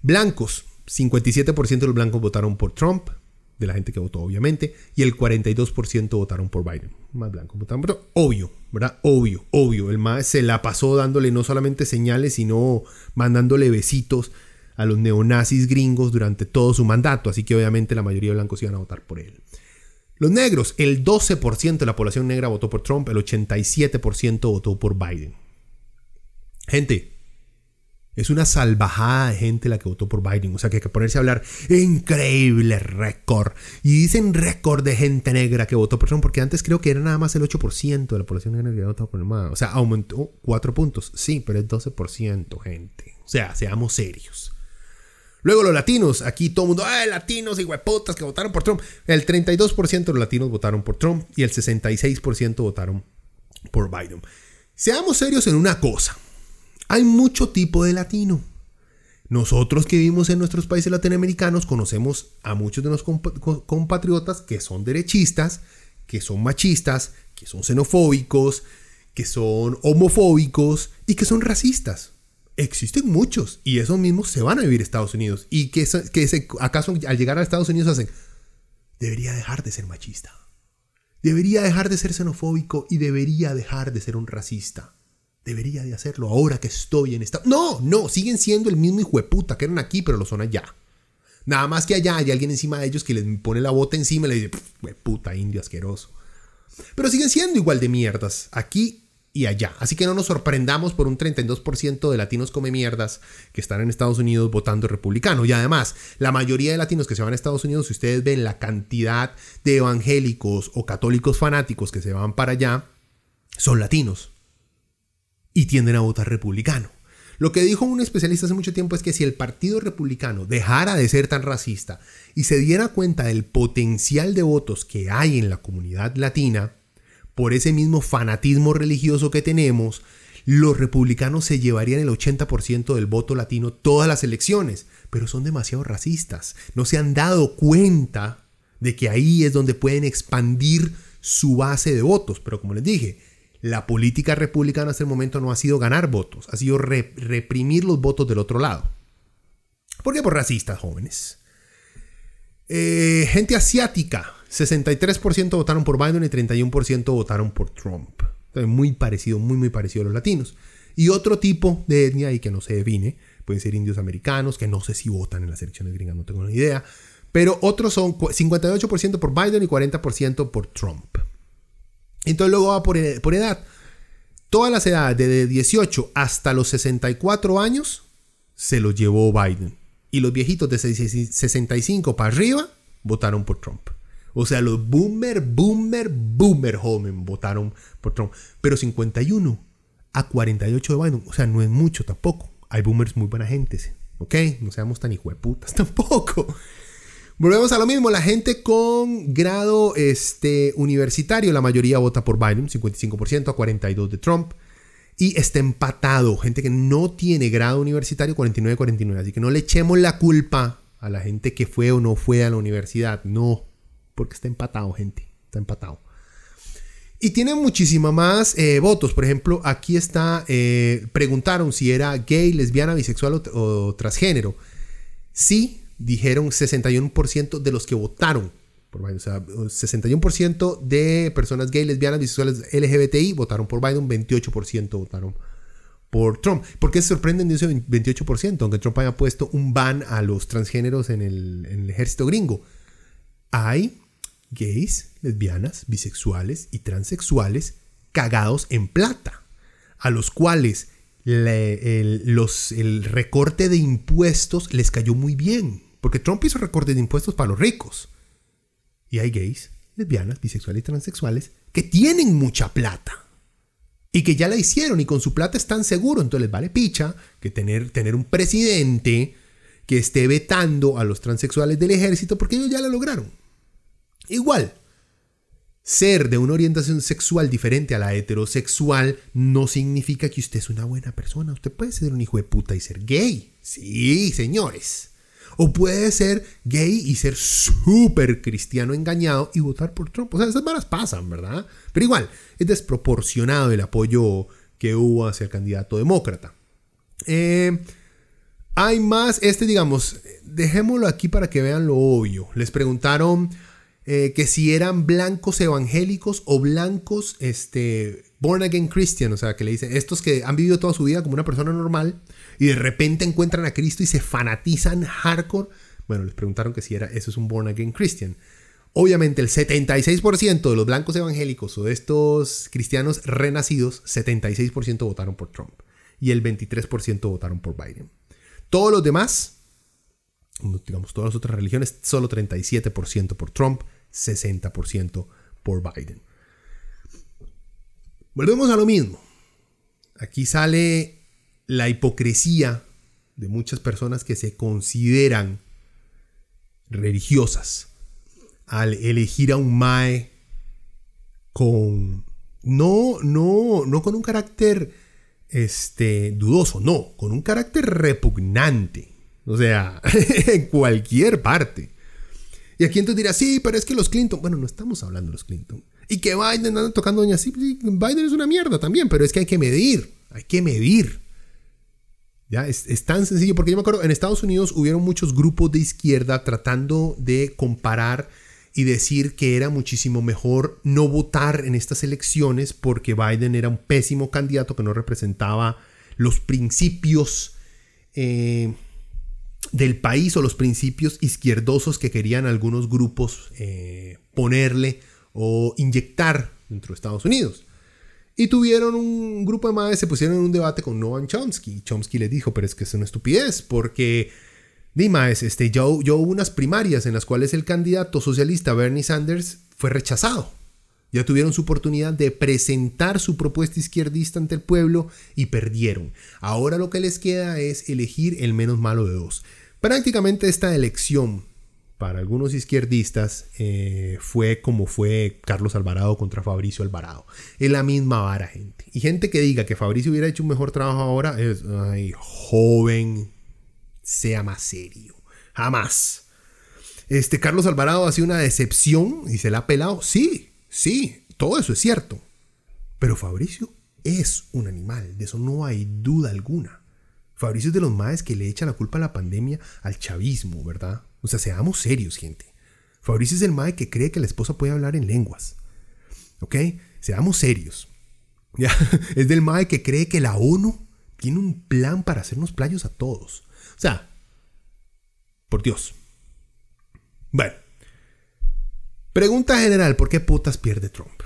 Blancos, 57% de los blancos votaron por Trump, de la gente que votó, obviamente, y el 42% votaron por Biden. Más blanco votaron por Obvio, ¿verdad? Obvio, obvio. El más se la pasó dándole no solamente señales, sino mandándole besitos a los neonazis gringos durante todo su mandato, así que obviamente la mayoría de blancos iban a votar por él. Los negros, el 12% de la población negra votó por Trump, el 87% votó por Biden. Gente, es una salvajada de gente la que votó por Biden. O sea que hay que ponerse a hablar. Increíble récord. Y dicen récord de gente negra que votó por Trump. Porque antes creo que era nada más el 8% de la población negra que votó por Trump. O sea, aumentó 4 puntos. Sí, pero es 12%, gente. O sea, seamos serios. Luego los latinos, aquí todo el mundo, ¡ay, latinos y huepotas que votaron por Trump! El 32% de los latinos votaron por Trump y el 66% votaron por Biden. Seamos serios en una cosa. Hay mucho tipo de latino. Nosotros que vivimos en nuestros países latinoamericanos conocemos a muchos de nuestros compatriotas que son derechistas, que son machistas, que son xenofóbicos, que son homofóbicos y que son racistas. Existen muchos y esos mismos se van a vivir a Estados Unidos y que, que acaso al llegar a Estados Unidos hacen, debería dejar de ser machista, debería dejar de ser xenofóbico y debería dejar de ser un racista. Debería de hacerlo ahora que estoy en esta... No, no, siguen siendo el mismo hijo de puta que eran aquí, pero lo son allá. Nada más que allá hay alguien encima de ellos que les pone la bota encima y le dice, puta indio asqueroso. Pero siguen siendo igual de mierdas aquí y allá. Así que no nos sorprendamos por un 32% de latinos come mierdas que están en Estados Unidos votando republicano. Y además, la mayoría de latinos que se van a Estados Unidos, si ustedes ven la cantidad de evangélicos o católicos fanáticos que se van para allá, son latinos y tienden a votar republicano. Lo que dijo un especialista hace mucho tiempo es que si el Partido Republicano dejara de ser tan racista y se diera cuenta del potencial de votos que hay en la comunidad latina, por ese mismo fanatismo religioso que tenemos, los republicanos se llevarían el 80% del voto latino todas las elecciones, pero son demasiado racistas. No se han dado cuenta de que ahí es donde pueden expandir su base de votos. Pero como les dije, la política republicana hasta el momento no ha sido ganar votos, ha sido reprimir los votos del otro lado. ¿Por qué? Por racistas jóvenes. Eh, gente asiática, 63% votaron por Biden y 31% votaron por Trump. muy parecido, muy, muy parecido a los latinos. Y otro tipo de etnia y que no se define, pueden ser indios americanos, que no sé si votan en las elecciones gringas, no tengo ni idea. Pero otros son 58% por Biden y 40% por Trump. Entonces luego va por, edad. Todas las edades, de 18 hasta los 64 años, se los llevó Biden. Y los viejitos de 65 para arriba votaron por Trump. O sea, los boomer, boomer, boomer joven votaron por Trump. Pero 51 a 48 de Biden, o sea, no es mucho tampoco. Hay boomers muy buena gente, ¿ok? No seamos tan hijueputas *laughs* tampoco. Volvemos a lo mismo, la gente con grado este, universitario, la mayoría vota por Biden, 55% a 42% de Trump. Y está empatado, gente que no tiene grado universitario, 49-49. Así que no le echemos la culpa a la gente que fue o no fue a la universidad. No, porque está empatado, gente. Está empatado. Y tiene muchísima más eh, votos. Por ejemplo, aquí está, eh, preguntaron si era gay, lesbiana, bisexual o, o transgénero. Sí, dijeron 61% de los que votaron por Biden. O sea, 61% de personas gay, lesbianas, bisexuales, LGBTI votaron por Biden, 28% votaron por Trump. ¿Por qué se sorprenden de ese 28%? Aunque Trump haya puesto un ban a los transgéneros en el, en el ejército gringo. Hay gays, lesbianas, bisexuales y transexuales cagados en plata, a los cuales el, recorte de impuestos les cayó muy bien. Porque Trump hizo recortes de impuestos para los ricos. Y hay gays, lesbianas, bisexuales y transexuales que tienen mucha plata. Y que ya la hicieron y con su plata están seguros. Entonces les vale picha que tener, tener un presidente que esté vetando a los transexuales del ejército porque ellos ya la lograron. Igual, ser de una orientación sexual diferente a la heterosexual no significa que usted es una buena persona. Usted puede ser un hijo de puta y ser gay. Sí, señores. O puede ser gay y ser súper cristiano engañado y votar por Trump. O sea, esas varas pasan, ¿verdad? Pero igual, es desproporcionado el apoyo que hubo hacia el candidato demócrata. Eh, hay más, este digamos, dejémoslo aquí para que vean lo obvio. Les preguntaron eh, que si eran blancos evangélicos o blancos este, born again Christian, o sea, que le dicen, estos que han vivido toda su vida como una persona normal y de repente encuentran a Cristo y se fanatizan hardcore. Bueno, les preguntaron que si era, eso es un born again Christian. Obviamente el 76% de los blancos evangélicos o de estos cristianos renacidos, 76% votaron por Trump y el 23% votaron por Biden. Todos los demás, digamos todas las otras religiones, solo 37% por Trump, 60% por Biden. Volvemos a lo mismo. Aquí sale la hipocresía de muchas personas que se consideran religiosas al elegir a un Mae con no no no con un carácter este dudoso, no, con un carácter repugnante. O sea, *laughs* en cualquier parte. Y aquí entonces dirá, sí, pero es que los Clinton, bueno, no estamos hablando de los Clinton. Y que Biden anda tocando doña sí, Biden es una mierda también, pero es que hay que medir, hay que medir. Ya, es, tan sencillo, porque yo me acuerdo, en Estados Unidos hubieron muchos grupos de izquierda tratando de comparar y decir que era muchísimo mejor no votar en estas elecciones porque Biden era un pésimo candidato que no representaba los principios eh, del país o los principios izquierdosos que querían algunos grupos eh, ponerle o inyectar dentro de Estados Unidos. Y tuvieron un grupo de madres, se pusieron en un debate con Noam Chomsky. Chomsky le dijo, pero es que es una estupidez, porque Dimas, este, yo, hubo unas primarias en las cuales el candidato socialista Bernie Sanders fue rechazado. Ya tuvieron su oportunidad de presentar su propuesta izquierdista ante el pueblo y perdieron. Ahora lo que les queda es elegir el menos malo de dos. Prácticamente esta elección para algunos izquierdistas eh, fue como fue Carlos Alvarado contra Fabricio Alvarado. Es la misma vara, gente. Y gente que diga que Fabricio hubiera hecho un mejor trabajo ahora es, ay, joven, sea más serio. Jamás. Este Carlos Alvarado ha sido una decepción y se la ha pelado. Sí, sí, todo eso es cierto. Pero Fabricio es un animal, de eso no hay duda alguna. Fabricio es de los más que le echa la culpa a la pandemia al chavismo, ¿verdad? O sea, seamos serios, gente. Fabricio es el mae que cree que la esposa puede hablar en lenguas. ¿Ok? Seamos serios. *laughs* ¿Ya? Es del mae que cree que la ONU tiene un plan para hacernos playos a todos. O sea, por Dios. Bueno. Pregunta general, ¿por qué putas pierde Trump?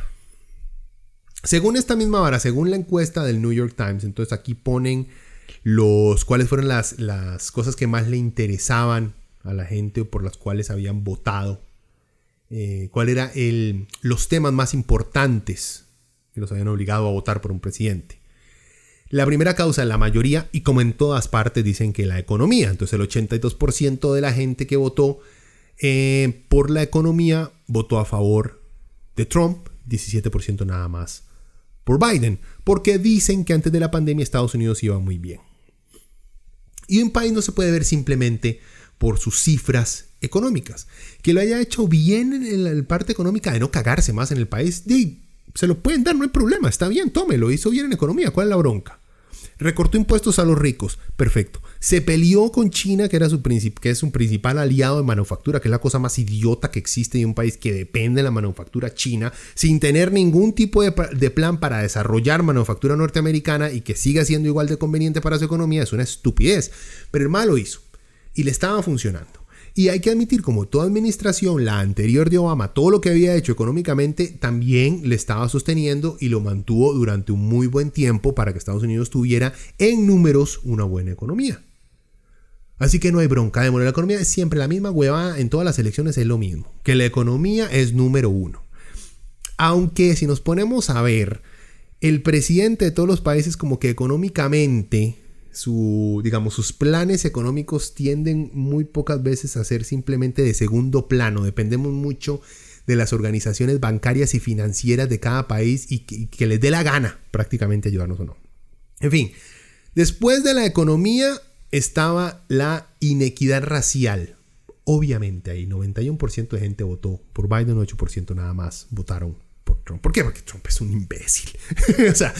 Según esta misma vara, según la encuesta del New York Times, entonces aquí ponen los cuáles fueron las, las cosas que más le interesaban a la gente o por las cuales habían votado. Eh, cuál era el, los temas más importantes que los habían obligado a votar por un presidente. La primera causa, la mayoría, y como en todas partes, dicen que la economía. Entonces el 82% de la gente que votó eh, por la economía votó a favor de Trump, 17% nada más por Biden, porque dicen que antes de la pandemia Estados Unidos iba muy bien. Y un país no se puede ver simplemente por sus cifras económicas. Que lo haya hecho bien en la parte económica de no cagarse más en el país, se lo pueden dar, no hay problema, está bien, tome, lo hizo bien en economía, ¿cuál es la bronca? Recortó impuestos a los ricos. Perfecto. Se peleó con China, que, era su que es un principal aliado de manufactura, que es la cosa más idiota que existe en un país que depende de la manufactura china, sin tener ningún tipo de, de plan para desarrollar manufactura norteamericana y que siga siendo igual de conveniente para su economía. Es una estupidez. Pero el mal lo hizo. Y le estaba funcionando. Y hay que admitir, como toda administración, la anterior de Obama, todo lo que había hecho económicamente también le estaba sosteniendo y lo mantuvo durante un muy buen tiempo para que Estados Unidos tuviera en números una buena economía. Así que no hay bronca. De la economía es siempre la misma hueva, en todas las elecciones es lo mismo, que la economía es número uno. Aunque si nos ponemos a ver, el presidente de todos los países como que económicamente su, digamos, sus planes económicos tienden muy pocas veces a ser simplemente de segundo plano. Dependemos mucho de las organizaciones bancarias y financieras de cada país y que, les dé la gana prácticamente ayudarnos o no. En fin, después de la economía estaba la inequidad racial. Obviamente ahí 91% de gente votó por Biden, 8% nada más votaron por Trump. ¿Por qué? Porque Trump es un imbécil. *laughs* o sea,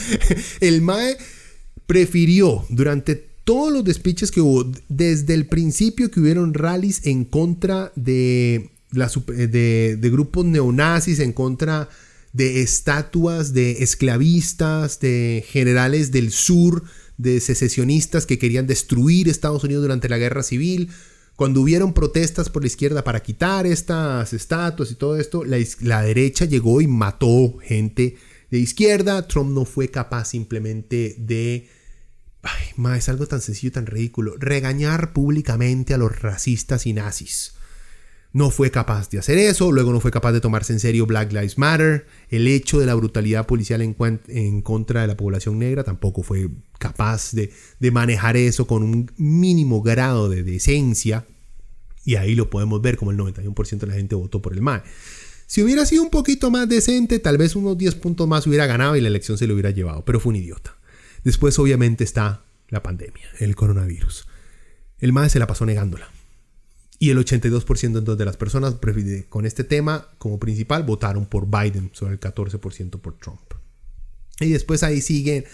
el MAE prefirió durante todos los despiches que hubo, desde el principio que hubieron rallies en contra de, de, de grupos neonazis, en contra de estatuas de esclavistas, de generales del sur, de secesionistas que querían destruir Estados Unidos durante la guerra civil. Cuando hubieron protestas por la izquierda para quitar estas estatuas y todo esto, la, derecha llegó y mató gente de izquierda. Trump no fue capaz simplemente de... Ay, es algo tan sencillo, tan ridículo. Regañar públicamente a los racistas y nazis no fue capaz de hacer eso, luego no fue capaz de tomarse en serio Black Lives Matter, el hecho de la brutalidad policial en, contra de la población negra tampoco fue capaz de, manejar eso con un mínimo grado de decencia, y ahí lo podemos ver como el 91% de la gente votó por el MAE. Si hubiera sido un poquito más decente, tal vez unos 10 puntos más hubiera ganado y la elección se lo hubiera llevado, pero fue un idiota. Después obviamente está la pandemia, el coronavirus. El MAE se la pasó negándola y el 82% entonces de las personas con este tema como principal votaron por Biden, sobre el 14% por Trump. Y después ahí siguen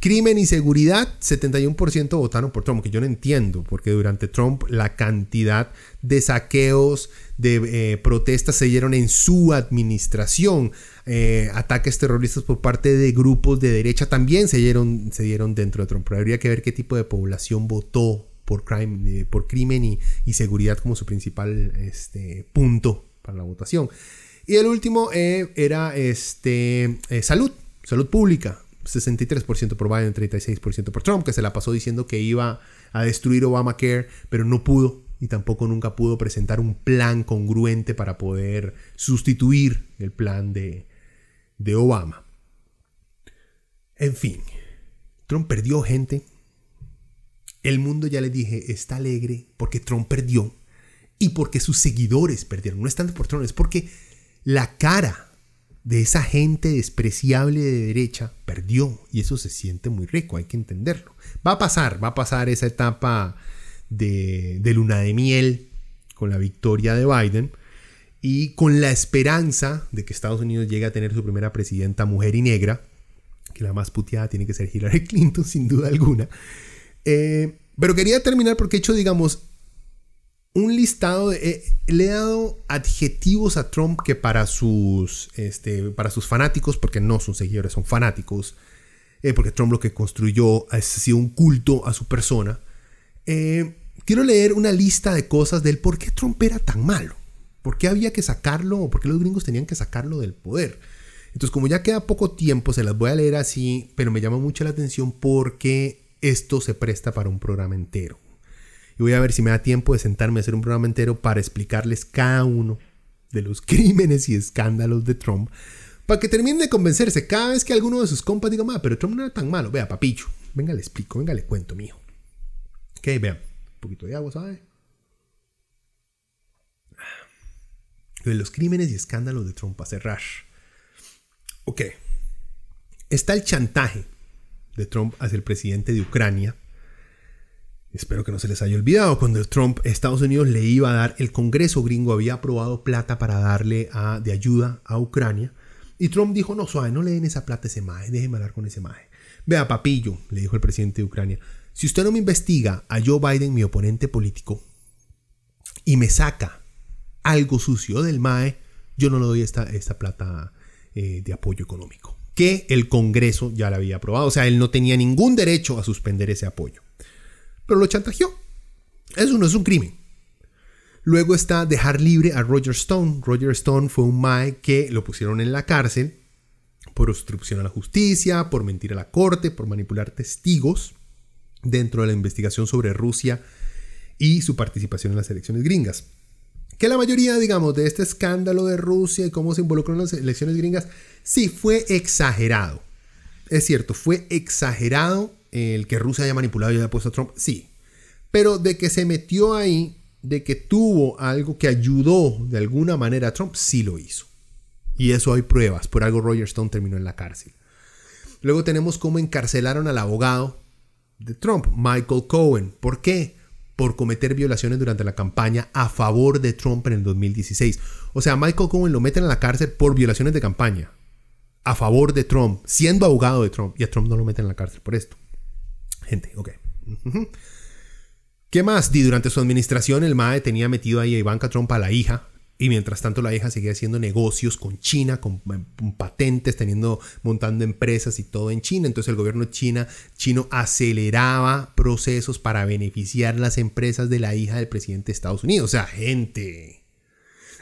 crimen y seguridad, 71% votaron por Trump, que yo no entiendo, porque durante Trump la cantidad de saqueos, de eh, protestas se dieron en su administración. Eh, ataques terroristas por parte de grupos de derecha también se dieron, se dieron dentro de Trump. Pero habría que ver qué tipo de población votó por, crime, por crimen y, seguridad como su principal este, punto para la votación. Y el último eh, era este, eh, salud, salud pública. 63% por Biden, 36% por Trump, que se la pasó diciendo que iba a destruir Obamacare, pero no pudo y tampoco nunca pudo presentar un plan congruente para poder sustituir el plan de, de Obama. En fin, Trump perdió gente, el mundo, ya les dije, está alegre porque Trump perdió y porque sus seguidores perdieron. No es tanto por Trump, es porque la cara de esa gente despreciable de derecha perdió y eso se siente muy rico, hay que entenderlo. Va a pasar, va a pasar esa etapa de, de luna de miel con la victoria de Biden y con la esperanza de que Estados Unidos llegue a tener su primera presidenta mujer y negra, que la más puteada tiene que ser Hillary *laughs* Clinton sin duda alguna. Eh, pero quería terminar porque he hecho, digamos, un listado eh, le he dado adjetivos a Trump que para sus, este, para sus fanáticos, porque no son seguidores, son fanáticos, eh, porque Trump lo que construyó ha sido un culto a su persona. Quiero leer una lista de cosas del por qué Trump era tan malo, por qué había que sacarlo, o por qué los gringos tenían que sacarlo del poder. Entonces, como ya queda poco tiempo, se las voy a leer así, pero me llama mucho la atención porque esto se presta para un programa entero. Y voy a ver si me da tiempo de sentarme a hacer un programa entero para explicarles cada uno de los *laughs* crímenes y escándalos de Trump. Para que terminen de convencerse cada vez que alguno de sus compas diga, pero Trump no era tan malo. Vea, papicho, venga, le explico, venga, le cuento, mío. Ok, vean, poquito de agua, ¿sabe? De los crímenes y escándalos de Trump a cerrar. Ok. Está el chantaje de Trump hacia el presidente de Ucrania. Espero que no se les haya olvidado, cuando Trump, Estados Unidos le iba a dar, el Congreso gringo había aprobado plata para darle de ayuda a Ucrania. Y Trump dijo, no, suave, no le den esa plata a ese maje, déjeme hablar con ese maje. Vea, papillo, le dijo el presidente de Ucrania, si usted no me investiga a Joe Biden, mi oponente político, y me saca algo sucio del MAE, yo no le doy esta, plata eh, de apoyo económico que el Congreso ya la había aprobado. O sea, él no tenía ningún derecho a suspender ese apoyo. Pero lo chantajeó. Eso no es un crimen. Luego está dejar libre a Roger Stone. Roger Stone fue un MAE que lo pusieron en la cárcel por obstrucción a la justicia, por mentir a la corte, por manipular testigos dentro de la investigación sobre Rusia y su participación en las elecciones gringas. Que la mayoría, digamos, de este escándalo de Rusia y cómo se involucró en las elecciones gringas, sí fue exagerado. Es cierto, fue exagerado el que Rusia haya manipulado y haya puesto a Trump, sí. Pero de que se metió ahí, de que tuvo algo que ayudó de alguna manera a Trump, sí lo hizo. Y eso hay pruebas, por algo Roger Stone terminó en la cárcel. Luego tenemos cómo encarcelaron al abogado de Trump, Michael Cohen. ¿Por qué? por cometer violaciones durante la campaña a favor de Trump en el 2016. O sea, Michael Cohen lo meten en la cárcel por violaciones de campaña a favor de Trump, siendo abogado de Trump, y a Trump no lo meten en la cárcel por esto. Gente, ok, ¿Qué más? Di, durante su administración el MAE tenía metido ahí a Ivanka Trump a la hija, y mientras tanto la hija seguía haciendo negocios con China, con, patentes, teniendo, montando empresas y todo en China. Entonces el gobierno china, chino aceleraba procesos para beneficiar las empresas de la hija del presidente de Estados Unidos. O sea, gente.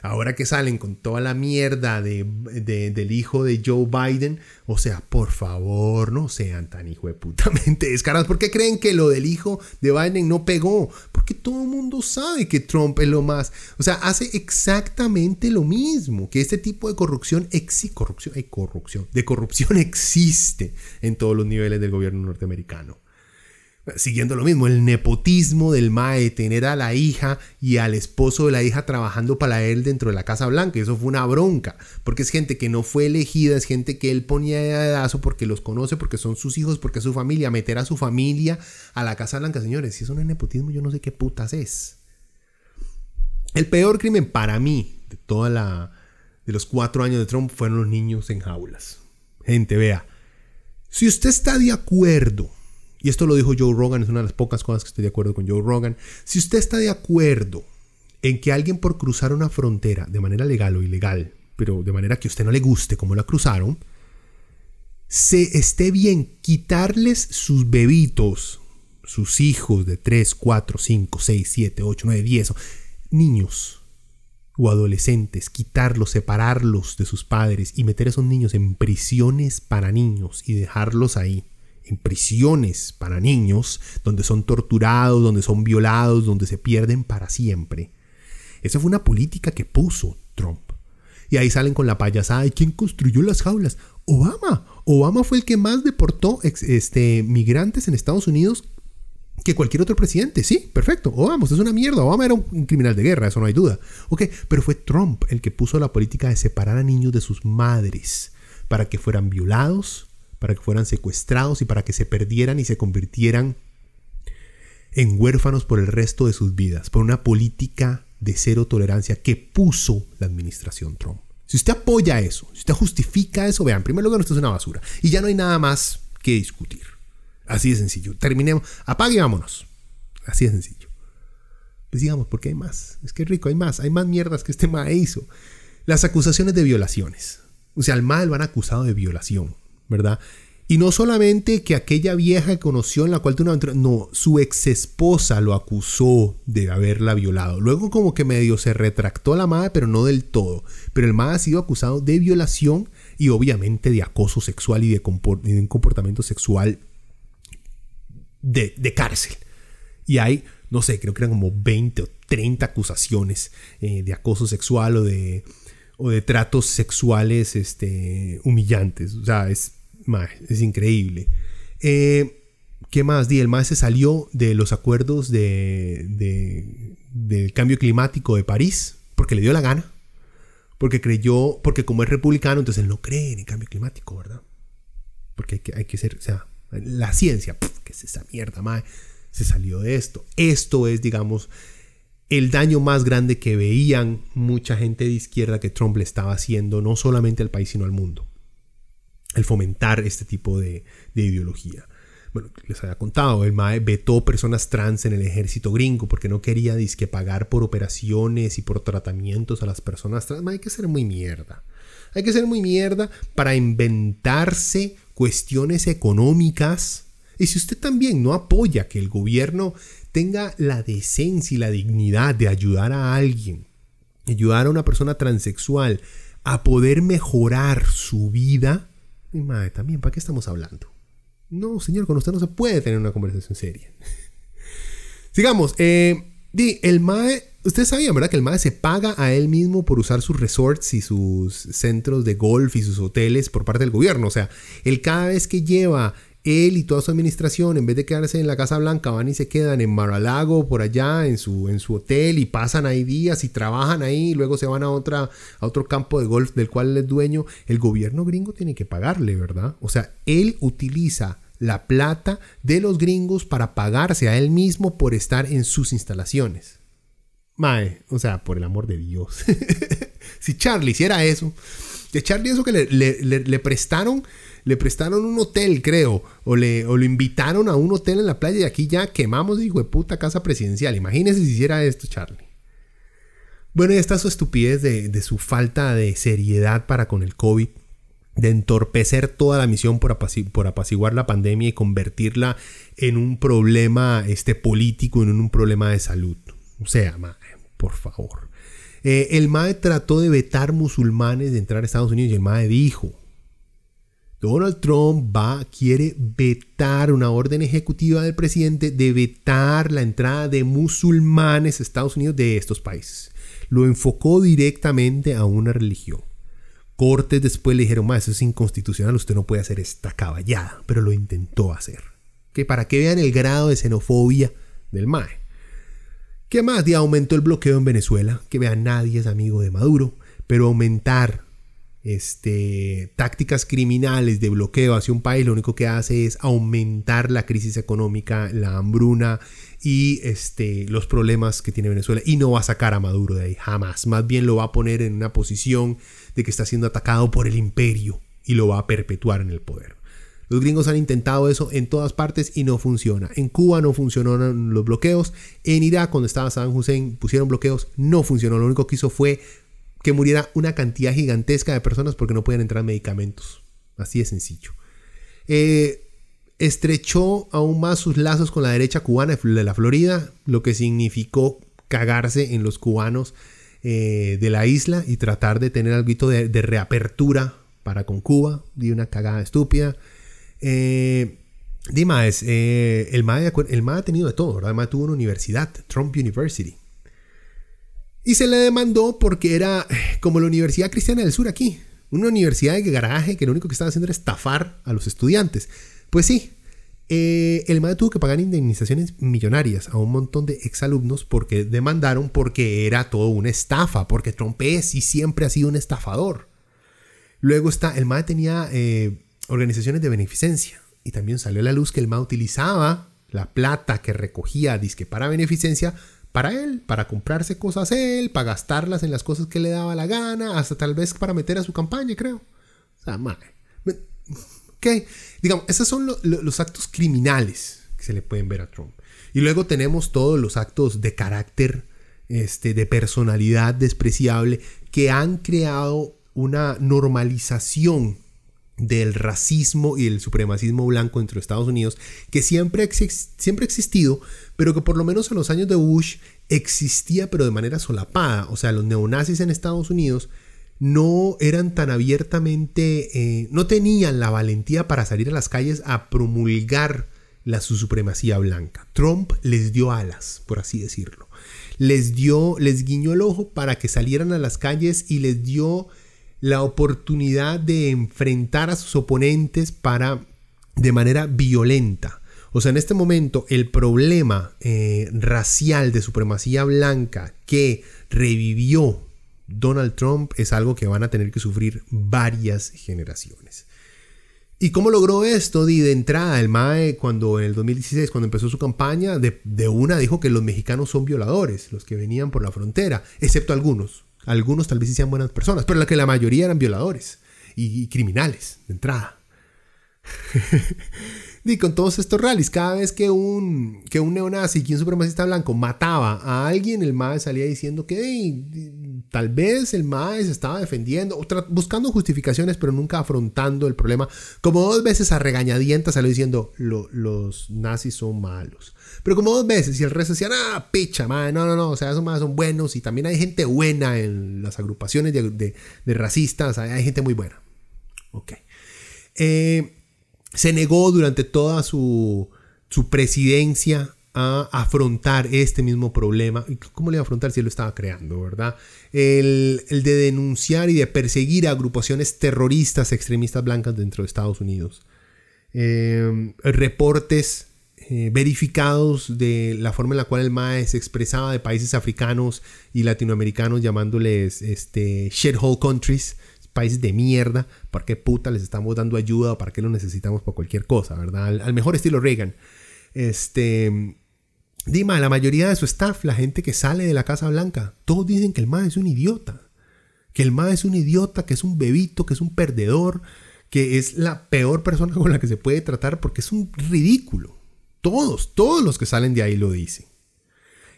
Ahora que salen con toda la mierda de, del hijo de Joe Biden, o sea, por favor, no sean tan hijo de putamente *laughs* descarados. ¿Por qué creen que lo del hijo de Biden no pegó? Porque todo el mundo sabe que Trump es lo más. O sea, hace exactamente lo mismo, que este tipo de corrupción, existe, corrupción, hay corrupción, de corrupción *laughs* existe en todos los niveles del gobierno norteamericano siguiendo lo mismo, el nepotismo del MAE, tener a la hija y al esposo de la hija trabajando para él dentro de la Casa Blanca. Eso fue una bronca, porque es gente que no fue elegida, es gente que él ponía de dedazo porque los conoce, porque son sus hijos, porque es su familia. Meter a su familia a la Casa Blanca, señores, si eso no es nepotismo, yo no sé qué putas es. El peor crimen para mí de toda la de los cuatro años de Trump fueron los niños en jaulas. Gente, vea, si usted está de acuerdo y esto lo dijo Joe Rogan, es una de las pocas cosas que estoy de acuerdo con Joe Rogan, si usted está de acuerdo en que alguien por cruzar una frontera de manera legal o ilegal, pero de manera que a usted no le guste como la cruzaron, se esté bien quitarles sus bebitos, sus hijos de 3, 4, 5, 6, 7, 8, 9, 10, niños o adolescentes, quitarlos, separarlos de sus padres y meter a esos niños en prisiones para niños y dejarlos ahí en prisiones para niños, donde son torturados, donde son violados, donde se pierden para siempre. Esa fue una política que puso Trump. Y ahí salen con la payasada. ¿Y quién construyó las jaulas? Obama. Obama fue el que más deportó este, migrantes en Estados Unidos que cualquier otro presidente. Sí, perfecto. Obama, es una mierda. Obama era un criminal de guerra, eso no hay duda. Pero fue Trump el que puso la política de separar a niños de sus madres para que fueran violados, para que fueran secuestrados y para que se perdieran y se convirtieran en huérfanos por el resto de sus vidas, por una política de cero tolerancia que puso la administración Trump. Si usted apoya eso, si usted justifica eso, vean, en primer lugar, esto es una basura. Y ya no hay nada más que discutir. Así de sencillo. Terminemos. Apague y vámonos. Así de sencillo. Pues digamos, porque hay más. Es que rico, hay más. Hay más mierdas que este MAE hizo. Las acusaciones de violaciones. O sea, al MAE lo han acusado de violación. ¿Verdad? Y no solamente que aquella vieja que conoció en la cual tuvo una no, su ex esposa lo acusó de haberla violado. Luego como que medio se retractó la madre, pero no del todo. Pero el madre ha sido acusado de violación y obviamente de acoso sexual y de, un comportamiento sexual de, cárcel. Y hay, no sé, creo que eran como 20 o 30 acusaciones eh, de acoso sexual o de, o de tratos sexuales este, humillantes. O sea, es es increíble. Eh, ¿Qué más? Di, el MAE se salió de los acuerdos de, del cambio climático de París porque le dio la gana. Porque creyó, porque como es republicano, entonces él no cree en el cambio climático, ¿verdad? Porque hay que, hay que ser, o sea, la ciencia, que es esa mierda, mae, se salió de esto. Esto es, digamos, el daño más grande que veían mucha gente de izquierda que Trump le estaba haciendo, no solamente al país, sino al mundo el fomentar este tipo de, ideología. Bueno, les había contado, el MAE vetó personas trans en el ejército gringo porque no quería disque pagar por operaciones y por tratamientos a las personas trans. hay que ser muy mierda. Hay que ser muy mierda para inventarse cuestiones económicas. Y si usted también no apoya que el gobierno tenga la decencia y la dignidad de ayudar a alguien, ayudar a una persona transexual a poder mejorar su vida, mi madre, también, ¿para qué estamos hablando? No, señor, con usted no se puede tener una conversación seria. *laughs* Sigamos. Eh, el MAE, ustedes sabían, ¿verdad? Que el MAE se paga a él mismo por usar sus resorts y sus centros de golf y sus hoteles por parte del gobierno. O sea, él cada vez que lleva él y toda su administración, en vez de quedarse en la Casa Blanca, van y se quedan en Mar-a-Lago, por allá, en su, en su hotel, y pasan ahí días y trabajan ahí, y luego se van a, otra, a otro campo de golf del cual él es dueño. El gobierno gringo tiene que pagarle, ¿verdad? O sea, él utiliza la plata de los gringos para pagarse a él mismo por estar en sus instalaciones. Mae, o sea, por el amor de Dios. *laughs* si Charlie hiciera eso, de Charlie eso que le, prestaron, le prestaron un hotel, creo, o, le, o lo invitaron a un hotel en la playa y aquí ya quemamos, hijo de puta, casa presidencial. Imagínese si hiciera esto, Charlie. Bueno, y está su estupidez de, de su falta de seriedad para con el COVID de entorpecer toda la misión por, apaciguar la pandemia y convertirla en un problema este, político, en un problema de salud. O sea, por favor. Eh, el MAE trató de vetar musulmanes de entrar a Estados Unidos y el MAE dijo, Donald Trump va, quiere vetar una orden ejecutiva del presidente de vetar la entrada de musulmanes a Estados Unidos de estos países. Lo enfocó directamente a una religión. Cortes después le dijeron, más eso es inconstitucional, usted no puede hacer esta caballada, pero lo intentó hacer. Que para que vean el grado de xenofobia del MAE. ¿Qué más? Ya aumentó el bloqueo en Venezuela, que vean, nadie es amigo de Maduro, pero aumentar este, tácticas criminales de bloqueo hacia un país lo único que hace es aumentar la crisis económica, la hambruna y este, los problemas que tiene Venezuela. Y no va a sacar a Maduro de ahí, jamás. Más bien lo va a poner en una posición de que está siendo atacado por el imperio y lo va a perpetuar en el poder. Los gringos han intentado eso en todas partes y no funciona. En Cuba no funcionaron los bloqueos. En Irak, cuando estaba Saddam Hussein, pusieron bloqueos. No funcionó. Lo único que hizo fue que muriera una cantidad gigantesca de personas porque no podían entrar medicamentos. Así de sencillo. Eh, estrechó aún más sus lazos con la derecha cubana de la Florida, lo que significó cagarse en los cubanos eh, de la isla y tratar de tener algo de, de, reapertura para con Cuba. Di una cagada estúpida. Eh, Dimas, eh, el, MAE, el ha tenido de todo, ¿verdad? El tuvo una universidad, Trump University. Y se le demandó porque era como la Universidad Cristiana del Sur aquí. Una universidad de garaje que lo único que estaba haciendo era estafar a los estudiantes. Pues sí, eh, el MAE tuvo que pagar indemnizaciones millonarias a un montón de exalumnos porque demandaron porque era todo una estafa, porque Trump es y siempre ha sido un estafador. Luego está, el MAE tenía eh, organizaciones de beneficencia y también salió a la luz que el MAE utilizaba la plata que recogía disque para beneficencia para él, para comprarse cosas él, para gastarlas en las cosas que le daba la gana, hasta tal vez para meter a su campaña, creo. O sea, MAE. ¿Qué? Digamos, esos son los actos criminales que se le pueden ver a Trump. Y luego tenemos todos los actos de carácter, este, de personalidad despreciable, que han creado una normalización del racismo y el supremacismo blanco entre Estados Unidos, que siempre, siempre ha existido, pero que por lo menos en los años de Bush existía, pero de manera solapada. O sea, los neonazis en Estados Unidos no eran tan abiertamente, eh, no tenían la valentía para salir a las calles a promulgar la su supremacía blanca. Trump les dio alas, por así decirlo. Les dio, les guiñó el ojo para que salieran a las calles y les dio la oportunidad de enfrentar a sus oponentes para de manera violenta. O sea, en este momento el problema eh, racial de supremacía blanca que revivió Donald Trump es algo que van a tener que sufrir varias generaciones. ¿Y cómo logró esto? de entrada, el MAE, cuando en el 2016, cuando empezó su campaña, de, una dijo que los mexicanos son violadores, los que venían por la frontera, excepto algunos. Algunos tal vez sí buenas personas, pero la que la mayoría eran violadores y criminales, de entrada. *laughs* Y con todos estos rallies, cada vez que un, que un neonazi, que un supremacista blanco mataba a alguien, el MAE salía diciendo que tal vez el MAE estaba defendiendo, buscando justificaciones, pero nunca afrontando el problema. Como dos veces a regañadientas salió diciendo, los nazis son malos. Pero como dos veces, y el resto decía, ah, picha, mae, no, no, no, o sea, esos más son buenos, y también hay gente buena en las agrupaciones de, de racistas, hay gente muy buena. Ok. Eh, se negó durante toda su, presidencia a afrontar este mismo problema. ¿Cómo le iba a afrontar si él lo estaba creando, verdad? El, de denunciar y de perseguir a agrupaciones terroristas extremistas blancas dentro de Estados Unidos. Eh, reportes eh, verificados de la forma en la cual el MAE se expresaba de países africanos y latinoamericanos llamándoles este, shithole countries países de mierda, ¿para qué puta les estamos dando ayuda para qué lo necesitamos para cualquier cosa, verdad? Al, mejor estilo Reagan. Este, Dima, la mayoría de su staff, la gente que sale de la Casa Blanca, todos dicen que el MAE es un idiota. Que el MAE es un idiota, que es un bebito, que es un perdedor, que es la peor persona *laughs* con la que se puede tratar porque es un ridículo. Todos, todos los que salen de ahí lo dicen.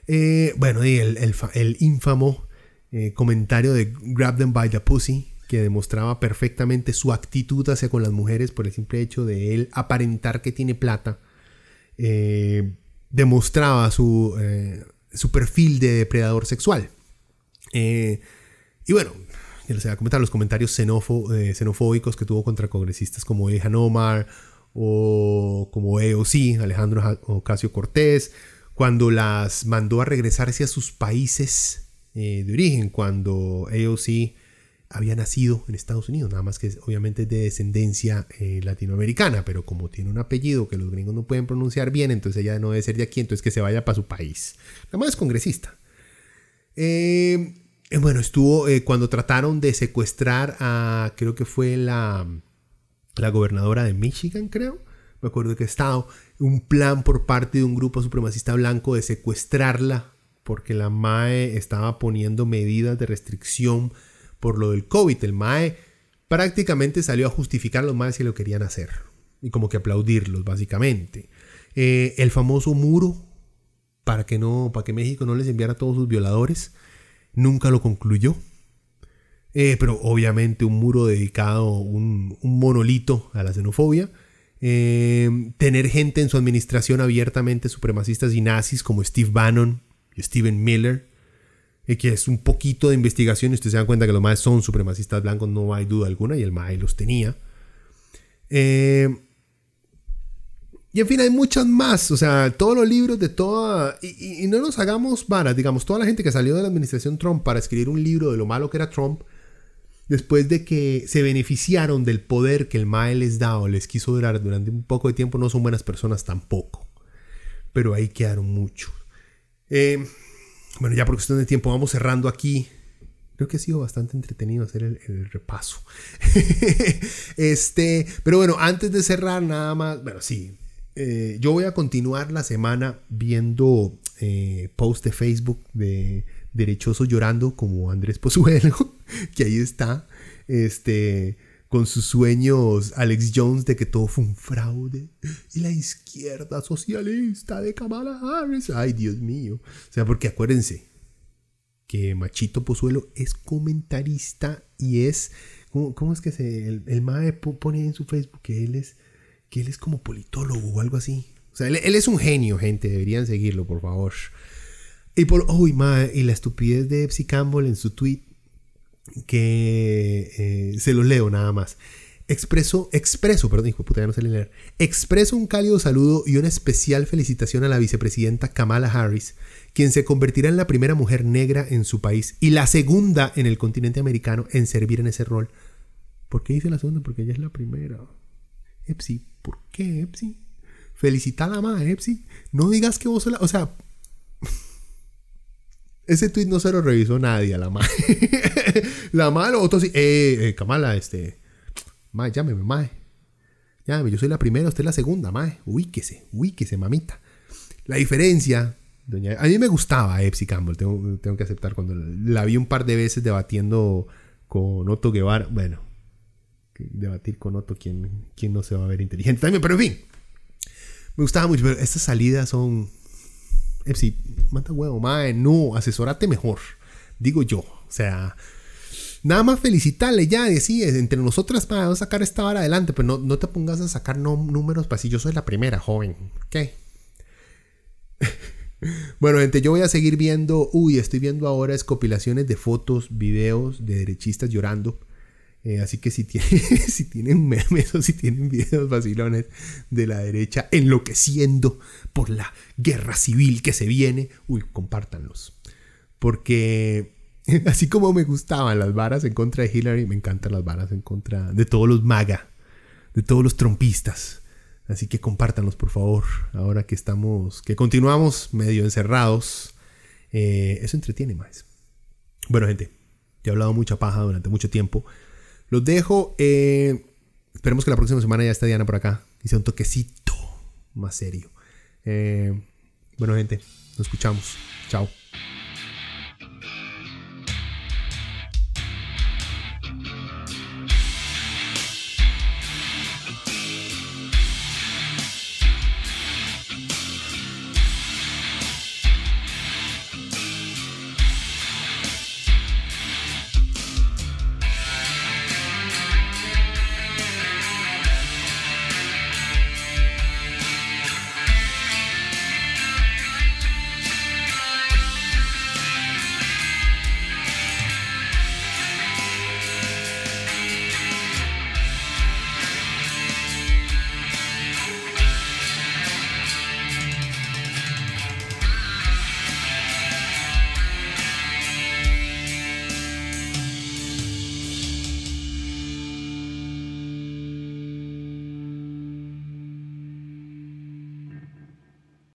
Eh, bueno, y el, el, ínfamo eh, comentario de Grab them by the pussy, que demostraba perfectamente su actitud hacia con las mujeres por el simple hecho de él aparentar que tiene plata. Eh, demostraba su, su, perfil de depredador sexual. y bueno, ya les voy a comentar los comentarios xenofóbicos que tuvo contra congresistas como Ilhan Omar o como EOC, Alejandro Ocasio Cortés, cuando las mandó a regresarse a sus países eh, de origen, cuando AOC había nacido en Estados Unidos, nada más que obviamente es de descendencia eh, latinoamericana, pero como tiene un apellido que los gringos no pueden pronunciar bien, entonces ella no debe ser de aquí, entonces que se vaya para su país. Nada más es congresista. Eh, bueno, estuvo cuando trataron de secuestrar a, creo que fue la, la gobernadora de Michigan, creo. Me acuerdo que estado un plan por parte de un grupo supremacista blanco de secuestrarla porque la MAE estaba poniendo medidas de restricción por lo del COVID. El MAE prácticamente salió a justificar a los MAE si lo querían hacer y como que aplaudirlos básicamente. Eh, el famoso muro para que no, para que México no les enviara a todos sus violadores, nunca lo concluyó. Eh, pero obviamente un muro dedicado, un, monolito a la xenofobia. Eh, tener gente en su administración abiertamente supremacistas y nazis como Steve Bannon y Steven Miller, eh, que es un poquito de investigación y ustedes se dan cuenta que los más son supremacistas blancos, no hay duda alguna, y el MAE los tenía. y en fin, hay muchas más. O sea, todos los libros de toda. Y, y, no nos hagamos varas. Digamos, toda la gente que salió de la administración Trump para escribir un libro de lo malo que era Trump después de que se beneficiaron del poder que el MAE les da o les quiso durar durante un poco de tiempo, no son buenas personas tampoco. Pero ahí quedaron muchos. Eh, bueno, ya por cuestión de tiempo, vamos cerrando aquí. Creo que ha sido bastante entretenido hacer el, repaso. *laughs* este, pero bueno, antes de cerrar, nada más. Bueno, sí. Eh, yo voy a continuar la semana viendo eh, post de Facebook de derechoso llorando como Andrés Pozuelo, *laughs* que ahí está, este, con sus sueños Alex Jones de que todo fue un fraude y la izquierda socialista de Kamala Harris. Ay, Dios mío. O sea, porque acuérdense que Machito Pozuelo es comentarista y es, ¿cómo, es que se, el, el MAE pone en su Facebook que él es, que él es como politólogo o algo así? O sea, él es un genio, gente, deberían seguirlo, por favor. Y por, oh, y la estupidez de Epsi Campbell en su tweet, que eh, se lo leo nada más. Expreso, expreso, perdón, hijo puta, ya no sé leer. Expreso un cálido saludo y una especial felicitación a la vicepresidenta Kamala Harris, quien se convertirá en la primera mujer negra en su país y la segunda en el continente americano en servir en ese rol. ¿Por qué dice la segunda? Porque ella es la primera. Epsi, ¿por qué Epsi? Felicita a la madre, Epsi. No digas que vos la. O sea, ese tweet no se lo revisó nadie la madre. *laughs* la madre, otro sí. Eh, eh, Kamala, este. Mae, llámeme, mae. Llámeme, yo soy la primera, usted la segunda, mae. Ubíquese, ubíquese, mamita. La diferencia. Doña, a mí me gustaba Epsi Campbell, tengo, tengo, que aceptar. Cuando la vi un par de veces debatiendo con Otto Guevara. Bueno, debatir con Otto, ¿quién, quién no se va a ver inteligente también? Pero en fin, me gustaba mucho. Pero estas salidas son Epsi, mata huevo, mae, no, asesorate mejor. Digo yo. O sea, nada más felicitarle ya, decir, entre nosotras para a sacar esta vara adelante, pero no, no te pongas a sacar números para si yo soy la primera, joven. ¿Qué? *laughs* bueno, gente, yo voy a seguir viendo. Uy, estoy viendo ahora escopilaciones de fotos, videos de derechistas llorando. Eh, así que si, tienen, *laughs* si tienen memes o si tienen videos vacilones de la derecha enloqueciendo por la guerra civil que se viene, uy, compártanlos. Porque *laughs* así como me gustaban las varas en contra de Hillary, me encantan las varas en contra de todos los MAGA, de todos los trompistas. Así que compártanlos, por favor, ahora que estamos, que continuamos medio encerrados. Eh, eso entretiene más. Bueno, gente, ya he hablado mucha paja durante mucho tiempo. Los dejo. Eh, esperemos que la próxima semana ya esté Diana por acá. Hice un toquecito más serio. Eh, Bueno, gente, nos escuchamos. Chao.